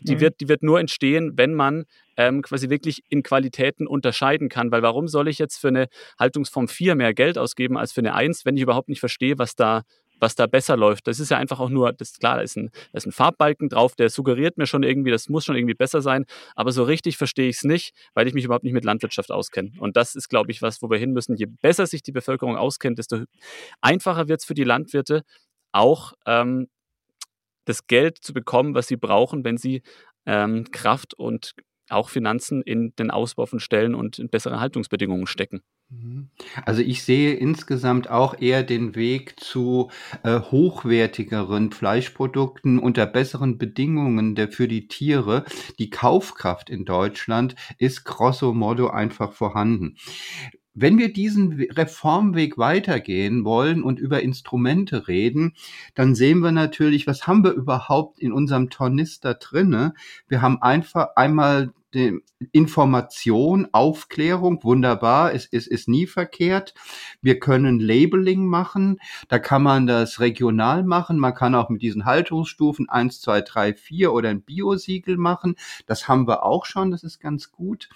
die, mhm. wird, die wird nur entstehen, wenn man ähm, quasi wirklich in Qualitäten unterscheiden kann. Weil warum soll ich jetzt für eine Haltungsform 4 mehr Geld ausgeben als für eine 1, wenn ich überhaupt nicht verstehe, was da was da besser läuft. Das ist ja einfach auch nur, das klar, da ist ein, da ist ein Farbbalken drauf, der suggeriert mir schon irgendwie, das muss schon irgendwie besser sein, aber so richtig verstehe ich es nicht, weil ich mich überhaupt nicht mit Landwirtschaft auskenne. Und das ist, glaube ich, was, wo wir hin müssen. Je besser sich die Bevölkerung auskennt, desto einfacher wird es für die Landwirte, auch ähm, das Geld zu bekommen, was sie brauchen, wenn sie ähm, Kraft und auch Finanzen in den Ausbau von Stellen und in bessere Haltungsbedingungen stecken. Mhm. Also ich sehe insgesamt auch eher den Weg zu äh, hochwertigeren Fleischprodukten unter besseren Bedingungen der, für die Tiere. Die Kaufkraft in Deutschland ist grosso modo einfach vorhanden. Wenn wir diesen Reformweg weitergehen wollen und über Instrumente reden, dann sehen wir natürlich, was haben wir überhaupt in unserem Tornister drinne? Wir haben einfach einmal Information, Aufklärung, wunderbar, es, es ist nie verkehrt. Wir können Labeling machen, da kann man das regional machen, man kann auch mit diesen Haltungsstufen eins, zwei, drei, vier oder ein Biosiegel machen, das haben wir auch schon, das ist ganz gut.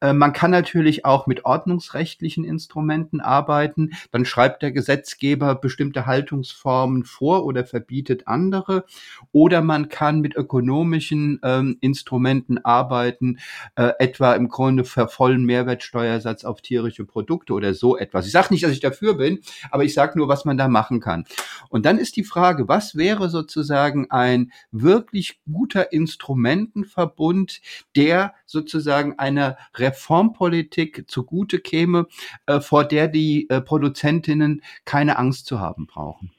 Äh, man kann natürlich auch mit ordnungsrechtlichen Instrumenten arbeiten, dann schreibt der Gesetzgeber bestimmte Haltungsformen vor oder verbietet andere oder man kann mit ökonomischen ähm, Instrumenten arbeiten, äh, etwa im Grunde für vollen Mehrwertsteuersatz auf tierische Produkte oder so etwas. Ich sage nicht, dass ich dafür bin, aber ich sage nur, was man da machen kann. Und dann ist die Frage, was wäre sozusagen ein wirklich guter Instrumentenverbund, der sozusagen einer Reformpolitik zugute käme, äh, vor der die äh, Produzentinnen keine Angst zu haben brauchen.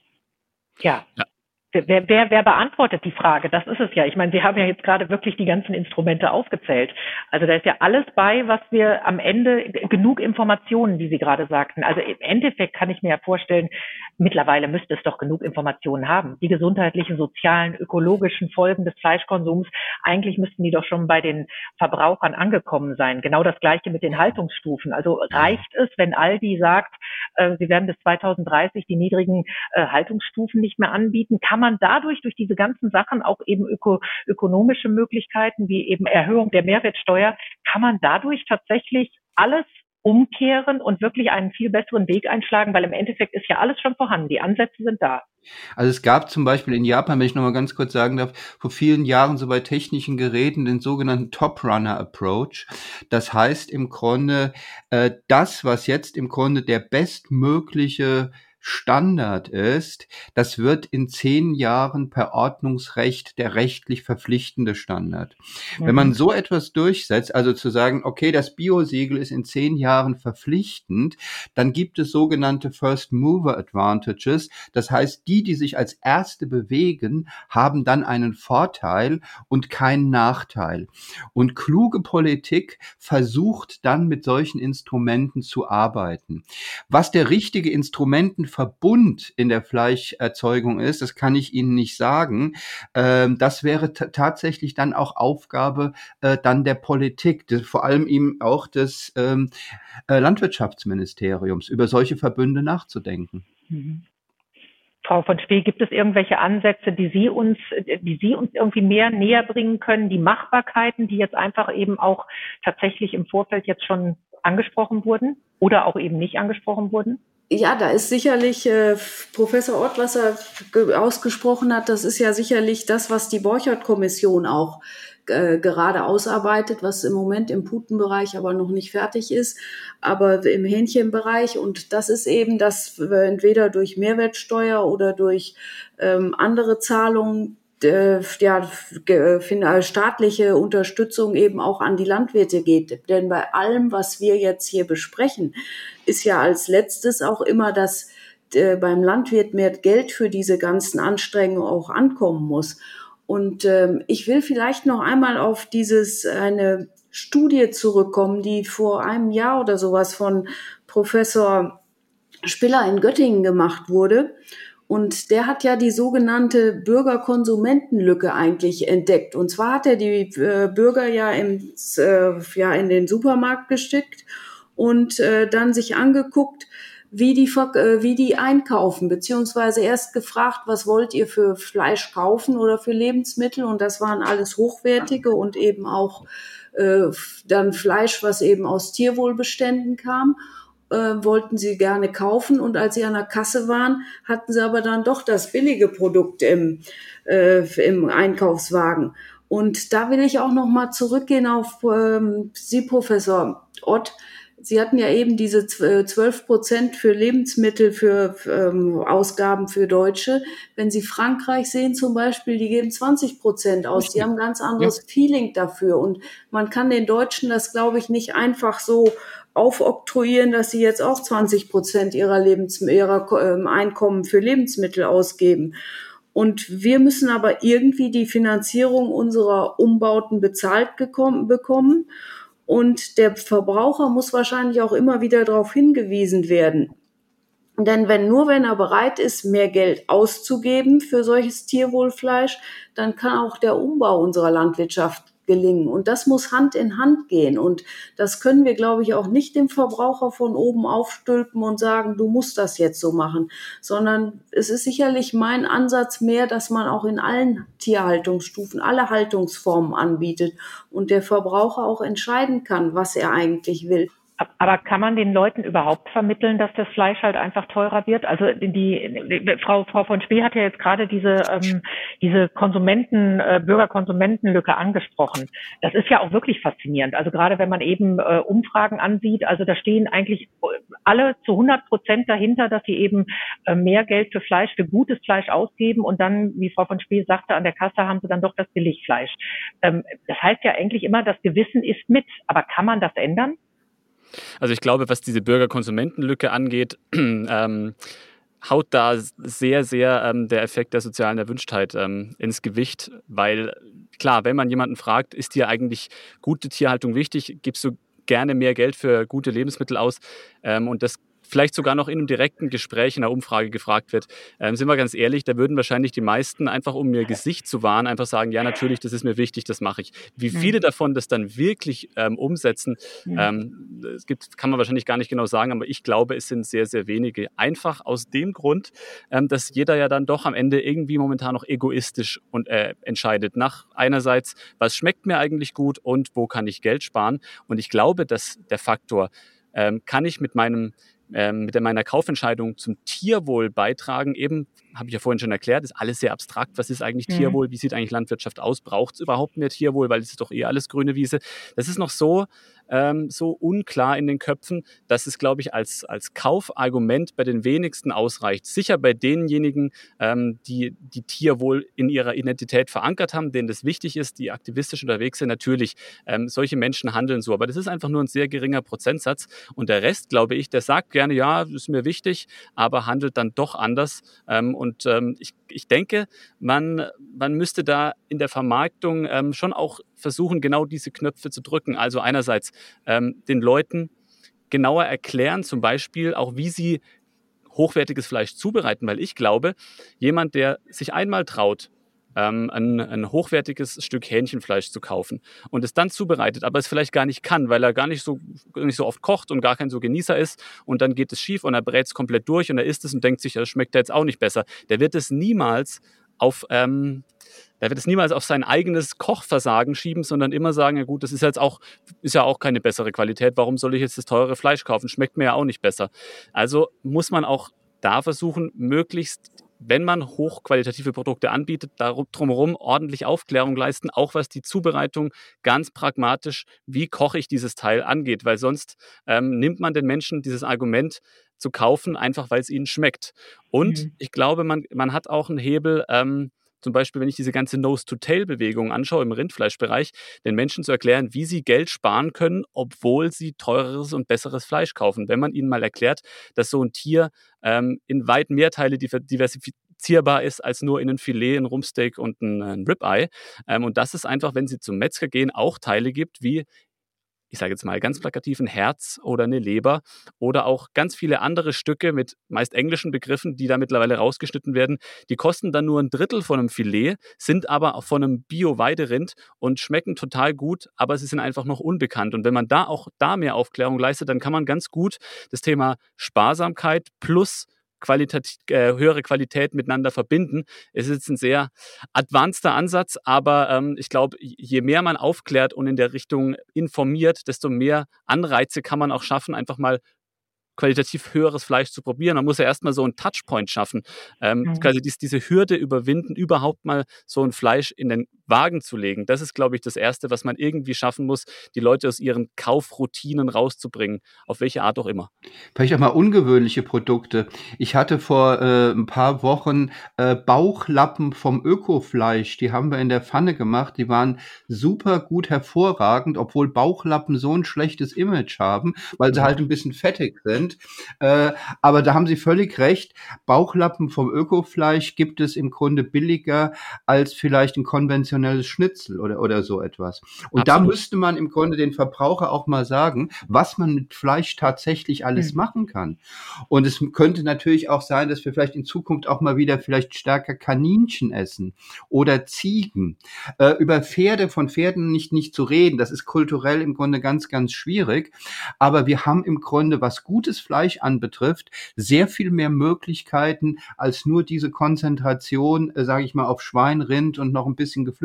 Ja. ja. Wer, wer, wer beantwortet die Frage? Das ist es ja. Ich meine, Sie haben ja jetzt gerade wirklich die ganzen Instrumente aufgezählt. Also da ist ja alles bei, was wir am Ende genug Informationen, wie Sie gerade sagten. Also im Endeffekt kann ich mir ja vorstellen, mittlerweile müsste es doch genug Informationen haben. Die gesundheitlichen, sozialen, ökologischen Folgen des Fleischkonsums, eigentlich müssten die doch schon bei den Verbrauchern angekommen sein. Genau das Gleiche mit den Haltungsstufen. Also reicht es, wenn Aldi sagt, äh, sie werden bis 2030 die niedrigen äh, Haltungsstufen nicht mehr anbieten? Kann man dadurch, durch diese ganzen Sachen, auch eben öko ökonomische Möglichkeiten wie eben Erhöhung der Mehrwertsteuer, kann man dadurch tatsächlich alles umkehren und wirklich einen viel besseren Weg einschlagen, weil im Endeffekt ist ja alles schon vorhanden. Die Ansätze sind da. Also es gab zum Beispiel in Japan, wenn ich nochmal ganz kurz sagen darf, vor vielen Jahren so bei technischen Geräten den sogenannten Top Runner Approach. Das heißt im Grunde, äh, das, was jetzt im Grunde der bestmögliche Standard ist, das wird in zehn Jahren per Ordnungsrecht der rechtlich verpflichtende Standard. Mhm. Wenn man mhm. so etwas durchsetzt, also zu sagen, okay, das Biosiegel ist in zehn Jahren verpflichtend, dann gibt es sogenannte First Mover Advantages. Das heißt, die, die sich als Erste bewegen, haben dann einen Vorteil und keinen Nachteil. Und kluge Politik versucht dann mit solchen Instrumenten zu arbeiten. Was der richtige Instrumenten Verbund in der Fleischerzeugung ist, das kann ich Ihnen nicht sagen. Ähm, das wäre tatsächlich dann auch Aufgabe äh, dann der Politik, des, vor allem eben auch des ähm, äh, Landwirtschaftsministeriums, über solche Verbünde nachzudenken. Mhm. Frau von Spee, gibt es irgendwelche Ansätze, die Sie uns, die Sie uns irgendwie mehr näher bringen können, die Machbarkeiten, die jetzt einfach eben auch tatsächlich im Vorfeld jetzt schon angesprochen wurden oder auch eben nicht angesprochen wurden? Ja, da ist sicherlich äh, Professor Ott, was er ausgesprochen hat, das ist ja sicherlich das, was die Borchert-Kommission auch äh, gerade ausarbeitet, was im Moment im Putenbereich aber noch nicht fertig ist, aber im Hähnchenbereich. Und das ist eben, dass entweder durch Mehrwertsteuer oder durch ähm, andere Zahlungen äh, ja, äh, staatliche Unterstützung eben auch an die Landwirte geht. Denn bei allem, was wir jetzt hier besprechen, ist ja als letztes auch immer, dass äh, beim Landwirt mehr Geld für diese ganzen Anstrengungen auch ankommen muss. Und ähm, ich will vielleicht noch einmal auf dieses eine Studie zurückkommen, die vor einem Jahr oder sowas von Professor Spiller in Göttingen gemacht wurde. Und der hat ja die sogenannte Bürgerkonsumentenlücke eigentlich entdeckt. Und zwar hat er die äh, Bürger ja, im, äh, ja in den Supermarkt geschickt und äh, dann sich angeguckt, wie die, äh, wie die einkaufen, beziehungsweise erst gefragt, was wollt ihr für Fleisch kaufen oder für Lebensmittel? Und das waren alles hochwertige und eben auch äh, dann Fleisch, was eben aus Tierwohlbeständen kam äh, wollten sie gerne kaufen und als sie an der Kasse waren, hatten sie aber dann doch das billige Produkt im, äh, im Einkaufswagen. Und da will ich auch noch mal zurückgehen auf ähm, Sie, Professor Ott. Sie hatten ja eben diese 12 äh, Prozent für Lebensmittel, für ähm, Ausgaben für Deutsche. Wenn Sie Frankreich sehen zum Beispiel, die geben 20 Prozent aus. Die haben ein ganz anderes ja. Feeling dafür. Und man kann den Deutschen das, glaube ich, nicht einfach so aufoktroyieren, dass sie jetzt auch 20 Prozent ihrer, Lebens ihrer ähm, Einkommen für Lebensmittel ausgeben. Und wir müssen aber irgendwie die Finanzierung unserer Umbauten bezahlt bekommen. Und der Verbraucher muss wahrscheinlich auch immer wieder darauf hingewiesen werden. Denn wenn nur wenn er bereit ist, mehr Geld auszugeben für solches Tierwohlfleisch, dann kann auch der Umbau unserer Landwirtschaft gelingen. Und das muss Hand in Hand gehen. Und das können wir, glaube ich, auch nicht dem Verbraucher von oben aufstülpen und sagen, du musst das jetzt so machen, sondern es ist sicherlich mein Ansatz mehr, dass man auch in allen Tierhaltungsstufen alle Haltungsformen anbietet und der Verbraucher auch entscheiden kann, was er eigentlich will. Aber kann man den Leuten überhaupt vermitteln, dass das Fleisch halt einfach teurer wird? Also die, die Frau, Frau von Spee hat ja jetzt gerade diese, ähm, diese Konsumenten, äh, Bürgerkonsumentenlücke angesprochen. Das ist ja auch wirklich faszinierend. Also gerade wenn man eben äh, Umfragen ansieht, also da stehen eigentlich alle zu 100 Prozent dahinter, dass sie eben äh, mehr Geld für Fleisch, für gutes Fleisch ausgeben und dann, wie Frau von Spee sagte, an der Kasse haben sie dann doch das Billigfleisch. Ähm, das heißt ja eigentlich immer, das Gewissen ist mit. Aber kann man das ändern? Also ich glaube, was diese Bürger-Konsumentenlücke angeht, ähm, haut da sehr, sehr ähm, der Effekt der sozialen Erwünschtheit ähm, ins Gewicht, weil klar, wenn man jemanden fragt, ist dir eigentlich gute Tierhaltung wichtig, gibst du gerne mehr Geld für gute Lebensmittel aus ähm, und das vielleicht sogar noch in einem direkten Gespräch in einer Umfrage gefragt wird, ähm, sind wir ganz ehrlich, da würden wahrscheinlich die meisten einfach, um ihr Gesicht zu wahren, einfach sagen, ja, natürlich, das ist mir wichtig, das mache ich. Wie viele davon das dann wirklich ähm, umsetzen, ähm, es gibt, kann man wahrscheinlich gar nicht genau sagen, aber ich glaube, es sind sehr, sehr wenige. Einfach aus dem Grund, ähm, dass jeder ja dann doch am Ende irgendwie momentan noch egoistisch und äh, entscheidet. Nach einerseits, was schmeckt mir eigentlich gut und wo kann ich Geld sparen? Und ich glaube, dass der Faktor, ähm, kann ich mit meinem ähm, mit meiner Kaufentscheidung zum Tierwohl beitragen. Eben, habe ich ja vorhin schon erklärt, ist alles sehr abstrakt. Was ist eigentlich mhm. Tierwohl? Wie sieht eigentlich Landwirtschaft aus? Braucht es überhaupt mehr Tierwohl? Weil es ist doch eher alles grüne Wiese. Das ist noch so ähm, so unklar in den Köpfen, dass es, glaube ich, als, als Kaufargument bei den wenigsten ausreicht. Sicher bei denjenigen, ähm, die die Tierwohl in ihrer Identität verankert haben, denen das wichtig ist, die aktivistisch unterwegs sind. Natürlich, ähm, solche Menschen handeln so, aber das ist einfach nur ein sehr geringer Prozentsatz. Und der Rest, glaube ich, der sagt gerne, ja, ist mir wichtig, aber handelt dann doch anders. Ähm, und ähm, ich, ich denke, man, man müsste da in der Vermarktung ähm, schon auch versuchen, genau diese Knöpfe zu drücken. Also einerseits ähm, den Leuten genauer erklären, zum Beispiel auch, wie sie hochwertiges Fleisch zubereiten, weil ich glaube, jemand, der sich einmal traut, ähm, ein, ein hochwertiges Stück Hähnchenfleisch zu kaufen und es dann zubereitet, aber es vielleicht gar nicht kann, weil er gar nicht so, nicht so oft kocht und gar kein so Genießer ist und dann geht es schief und er brät es komplett durch und er isst es und denkt sich, das schmeckt jetzt auch nicht besser. Der wird es niemals auf ähm, er wird es niemals auf sein eigenes Kochversagen schieben, sondern immer sagen, ja gut, das ist jetzt auch, ist ja auch keine bessere Qualität. Warum soll ich jetzt das teure Fleisch kaufen? Schmeckt mir ja auch nicht besser. Also muss man auch da versuchen, möglichst wenn man hochqualitative Produkte anbietet, drumherum ordentlich Aufklärung leisten, auch was die Zubereitung ganz pragmatisch, wie koche ich dieses Teil angeht, weil sonst ähm, nimmt man den Menschen dieses Argument zu kaufen, einfach weil es ihnen schmeckt. Und mhm. ich glaube, man, man hat auch einen Hebel, ähm, zum Beispiel, wenn ich diese ganze Nose-to-Tail-Bewegung anschaue im Rindfleischbereich, den Menschen zu erklären, wie sie Geld sparen können, obwohl sie teureres und besseres Fleisch kaufen. Wenn man ihnen mal erklärt, dass so ein Tier ähm, in weit mehr Teile diversifizierbar ist als nur in ein Filet, ein Rumpsteak und ein, ein Ribeye. Ähm, und dass es einfach, wenn sie zum Metzger gehen, auch Teile gibt, wie ich sage jetzt mal ganz plakativ, ein Herz oder eine Leber oder auch ganz viele andere Stücke mit meist englischen Begriffen, die da mittlerweile rausgeschnitten werden. Die kosten dann nur ein Drittel von einem Filet, sind aber von einem Bio-Weiderind und schmecken total gut, aber sie sind einfach noch unbekannt. Und wenn man da auch da mehr Aufklärung leistet, dann kann man ganz gut das Thema Sparsamkeit plus Qualität, äh, höhere Qualität miteinander verbinden. Es ist ein sehr advanceder Ansatz, aber ähm, ich glaube, je mehr man aufklärt und in der Richtung informiert, desto mehr Anreize kann man auch schaffen, einfach mal qualitativ höheres Fleisch zu probieren. Man muss ja erstmal so einen Touchpoint schaffen, ähm, mhm. quasi dies, diese Hürde überwinden, überhaupt mal so ein Fleisch in den Wagen zu legen. Das ist, glaube ich, das Erste, was man irgendwie schaffen muss, die Leute aus ihren Kaufroutinen rauszubringen, auf welche Art auch immer. Vielleicht auch mal ungewöhnliche Produkte. Ich hatte vor äh, ein paar Wochen äh, Bauchlappen vom Ökofleisch, die haben wir in der Pfanne gemacht, die waren super gut hervorragend, obwohl Bauchlappen so ein schlechtes Image haben, weil sie halt ein bisschen fettig sind. Äh, aber da haben Sie völlig recht. Bauchlappen vom Ökofleisch gibt es im Grunde billiger als vielleicht ein konventionelles Schnitzel oder, oder so etwas. Und Absolut. da müsste man im Grunde den Verbraucher auch mal sagen, was man mit Fleisch tatsächlich alles mhm. machen kann. Und es könnte natürlich auch sein, dass wir vielleicht in Zukunft auch mal wieder vielleicht stärker Kaninchen essen oder Ziegen. Äh, über Pferde, von Pferden nicht, nicht zu reden, das ist kulturell im Grunde ganz, ganz schwierig. Aber wir haben im Grunde, was gutes gutes Fleisch anbetrifft, sehr viel mehr Möglichkeiten als nur diese Konzentration, äh, sage ich mal, auf Schwein, Rind und noch ein bisschen Geflügel.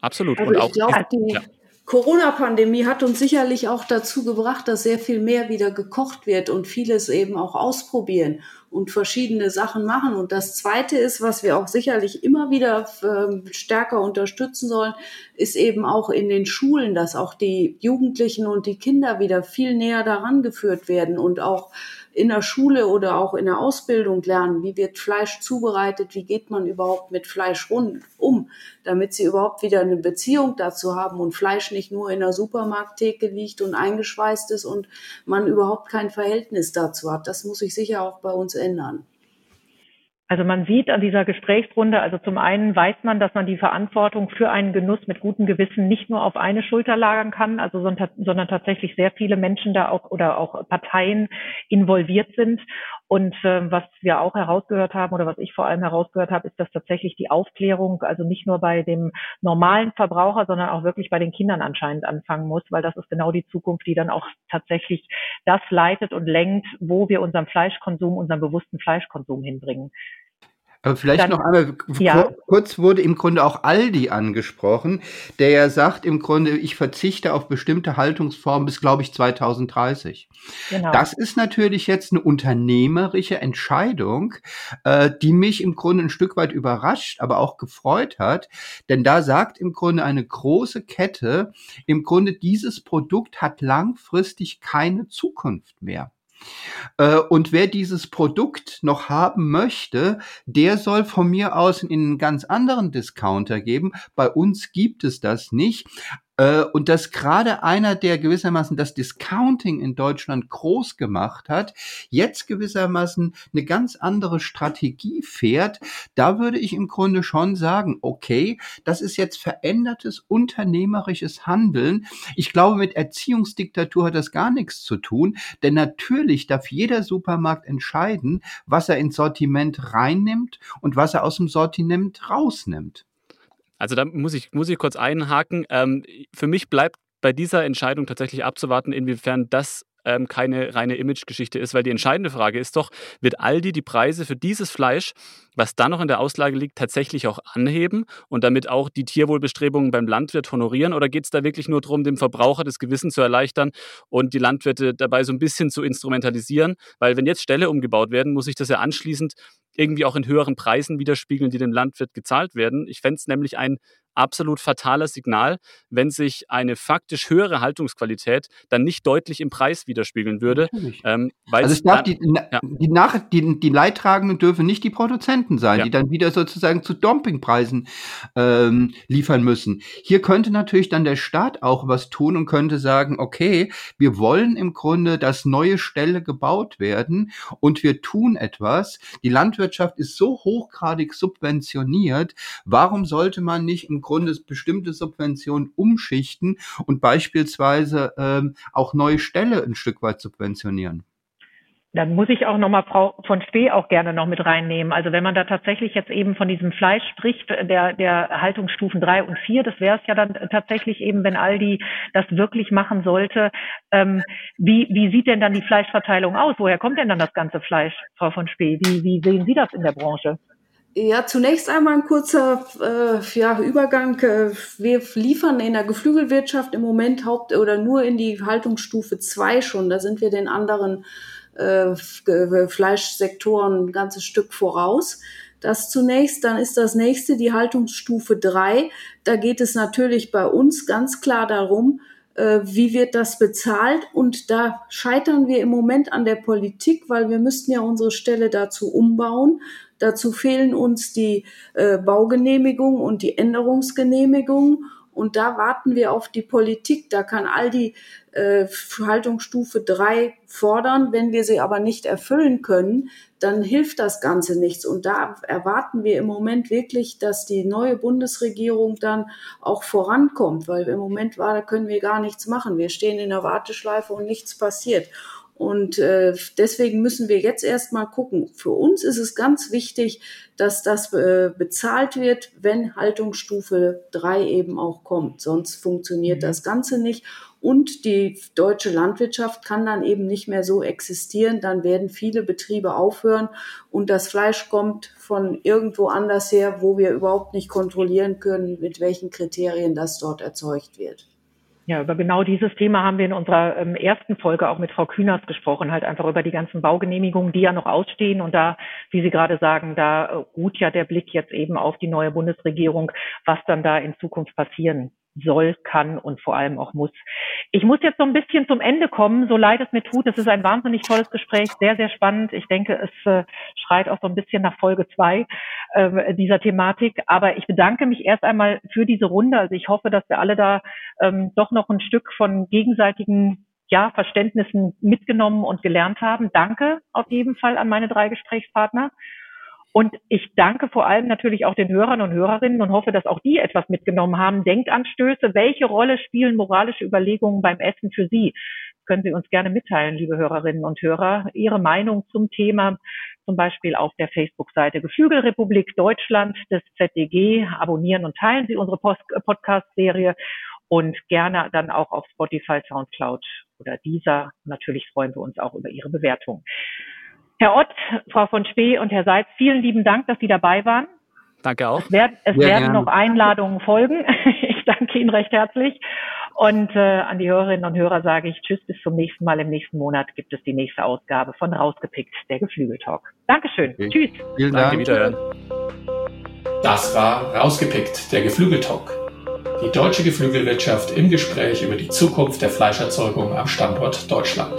Absolut. Also und auch, ich glaube, die ja. Corona-Pandemie hat uns sicherlich auch dazu gebracht, dass sehr viel mehr wieder gekocht wird und vieles eben auch ausprobieren und verschiedene Sachen machen. Und das Zweite ist, was wir auch sicherlich immer wieder äh, stärker unterstützen sollen, ist eben auch in den Schulen, dass auch die Jugendlichen und die Kinder wieder viel näher daran geführt werden und auch in der Schule oder auch in der Ausbildung lernen, wie wird Fleisch zubereitet, wie geht man überhaupt mit Fleisch rund, um, damit sie überhaupt wieder eine Beziehung dazu haben und Fleisch nicht nur in der Supermarkttheke liegt und eingeschweißt ist und man überhaupt kein Verhältnis dazu hat. Das muss sich sicher auch bei uns ändern. Also man sieht an dieser Gesprächsrunde, also zum einen weiß man, dass man die Verantwortung für einen Genuss mit gutem Gewissen nicht nur auf eine Schulter lagern kann, also sondern, sondern tatsächlich sehr viele Menschen da auch oder auch Parteien involviert sind. Und äh, was wir auch herausgehört haben oder was ich vor allem herausgehört habe, ist, dass tatsächlich die Aufklärung also nicht nur bei dem normalen Verbraucher, sondern auch wirklich bei den Kindern anscheinend anfangen muss, weil das ist genau die Zukunft, die dann auch tatsächlich das leitet und lenkt, wo wir unseren Fleischkonsum, unseren bewussten Fleischkonsum hinbringen. Aber vielleicht Dann, noch einmal, ja. kurz wurde im Grunde auch Aldi angesprochen, der ja sagt im Grunde, ich verzichte auf bestimmte Haltungsformen bis, glaube ich, 2030. Genau. Das ist natürlich jetzt eine unternehmerische Entscheidung, äh, die mich im Grunde ein Stück weit überrascht, aber auch gefreut hat. Denn da sagt im Grunde eine große Kette, im Grunde dieses Produkt hat langfristig keine Zukunft mehr. Äh, und wer dieses Produkt noch haben möchte, der soll von mir aus in einen ganz anderen Discounter geben. Bei uns gibt es das nicht. Äh, und dass gerade einer, der gewissermaßen das Discounting in Deutschland groß gemacht hat, jetzt gewissermaßen eine ganz andere Strategie fährt, da würde ich im Grunde schon sagen, okay, das ist jetzt verändertes unternehmerisches Handeln. Ich glaube, mit Erziehungsdiktatur hat das gar nichts zu tun, denn natürlich darf jeder Supermarkt entscheiden, was er ins Sortiment reinnimmt und was er aus dem Sortiment rausnimmt. Also da muss ich, muss ich kurz einhaken. Ähm, für mich bleibt bei dieser Entscheidung tatsächlich abzuwarten, inwiefern das ähm, keine reine Imagegeschichte ist, weil die entscheidende Frage ist doch, wird Aldi die Preise für dieses Fleisch, was da noch in der Auslage liegt, tatsächlich auch anheben und damit auch die Tierwohlbestrebungen beim Landwirt honorieren oder geht es da wirklich nur darum, dem Verbraucher das Gewissen zu erleichtern und die Landwirte dabei so ein bisschen zu instrumentalisieren? Weil wenn jetzt Ställe umgebaut werden, muss ich das ja anschließend irgendwie auch in höheren Preisen widerspiegeln, die dem Landwirt gezahlt werden. Ich fände es nämlich ein absolut fatales Signal, wenn sich eine faktisch höhere Haltungsqualität dann nicht deutlich im Preis widerspiegeln würde. Ähm, also es darf die, ja. die, Nach die, die Leidtragenden dürfen nicht die Produzenten sein, ja. die dann wieder sozusagen zu Dumpingpreisen ähm, liefern müssen. Hier könnte natürlich dann der Staat auch was tun und könnte sagen, okay, wir wollen im Grunde, dass neue Ställe gebaut werden und wir tun etwas. Die Landwirtschaft ist so hochgradig subventioniert. Warum sollte man nicht im Grunde bestimmte Subventionen umschichten und beispielsweise ähm, auch neue Ställe ein Stück weit subventionieren. Dann muss ich auch nochmal Frau von Spee auch gerne noch mit reinnehmen. Also wenn man da tatsächlich jetzt eben von diesem Fleisch spricht, der, der Haltungsstufen drei und vier, das wäre es ja dann tatsächlich eben, wenn Aldi das wirklich machen sollte. Ähm, wie, wie sieht denn dann die Fleischverteilung aus? Woher kommt denn dann das ganze Fleisch, Frau von Spee? Wie, wie sehen Sie das in der Branche? Ja, zunächst einmal ein kurzer äh, ja, Übergang. Äh, wir liefern in der Geflügelwirtschaft im Moment haupt oder nur in die Haltungsstufe 2 schon. Da sind wir den anderen äh, Fleischsektoren ein ganzes Stück voraus. Das zunächst, dann ist das nächste die Haltungsstufe 3. Da geht es natürlich bei uns ganz klar darum, äh, wie wird das bezahlt? Und da scheitern wir im Moment an der Politik, weil wir müssten ja unsere Stelle dazu umbauen. Dazu fehlen uns die äh, Baugenehmigung und die Änderungsgenehmigung. Und da warten wir auf die Politik. Da kann all die äh, Haltungsstufe drei fordern. Wenn wir sie aber nicht erfüllen können, dann hilft das Ganze nichts. Und da erwarten wir im Moment wirklich, dass die neue Bundesregierung dann auch vorankommt, weil im Moment war, da können wir gar nichts machen. Wir stehen in der Warteschleife und nichts passiert. Und äh, deswegen müssen wir jetzt erstmal gucken. Für uns ist es ganz wichtig, dass das äh, bezahlt wird, wenn Haltungsstufe drei eben auch kommt. Sonst funktioniert mhm. das Ganze nicht. Und die deutsche Landwirtschaft kann dann eben nicht mehr so existieren. Dann werden viele Betriebe aufhören und das Fleisch kommt von irgendwo anders her, wo wir überhaupt nicht kontrollieren können, mit welchen Kriterien das dort erzeugt wird. Ja, über genau dieses Thema haben wir in unserer ähm, ersten Folge auch mit Frau Kühners gesprochen, halt einfach über die ganzen Baugenehmigungen, die ja noch ausstehen. Und da, wie Sie gerade sagen, da äh, ruht ja der Blick jetzt eben auf die neue Bundesregierung, was dann da in Zukunft passieren soll, kann und vor allem auch muss. Ich muss jetzt so ein bisschen zum Ende kommen, so leid es mir tut. Es ist ein wahnsinnig tolles Gespräch, sehr, sehr spannend. Ich denke, es äh, schreit auch so ein bisschen nach Folge zwei äh, dieser Thematik. Aber ich bedanke mich erst einmal für diese Runde. Also ich hoffe, dass wir alle da ähm, doch noch ein Stück von gegenseitigen ja, Verständnissen mitgenommen und gelernt haben. Danke auf jeden Fall an meine drei Gesprächspartner. Und ich danke vor allem natürlich auch den Hörern und Hörerinnen und hoffe, dass auch die etwas mitgenommen haben. Denkanstöße, welche Rolle spielen moralische Überlegungen beim Essen für Sie? Können Sie uns gerne mitteilen, liebe Hörerinnen und Hörer, Ihre Meinung zum Thema, zum Beispiel auf der Facebook-Seite Geflügelrepublik Deutschland des ZDG. Abonnieren und teilen Sie unsere Podcast-Serie und gerne dann auch auf Spotify, Soundcloud oder dieser. Natürlich freuen wir uns auch über Ihre Bewertung. Herr Ott, Frau von Spee und Herr Seitz, vielen lieben Dank, dass Sie dabei waren. Danke auch. Es, werd, es werden noch Einladungen folgen. Ich danke Ihnen recht herzlich. Und äh, an die Hörerinnen und Hörer sage ich Tschüss, bis zum nächsten Mal. Im nächsten Monat gibt es die nächste Ausgabe von Rausgepickt, der Geflügeltalk. Dankeschön. Okay. Tschüss. Vielen Dank. Danke, wiederhören. Das war Rausgepickt, der Geflügeltalk. Die deutsche Geflügelwirtschaft im Gespräch über die Zukunft der Fleischerzeugung am Standort Deutschland.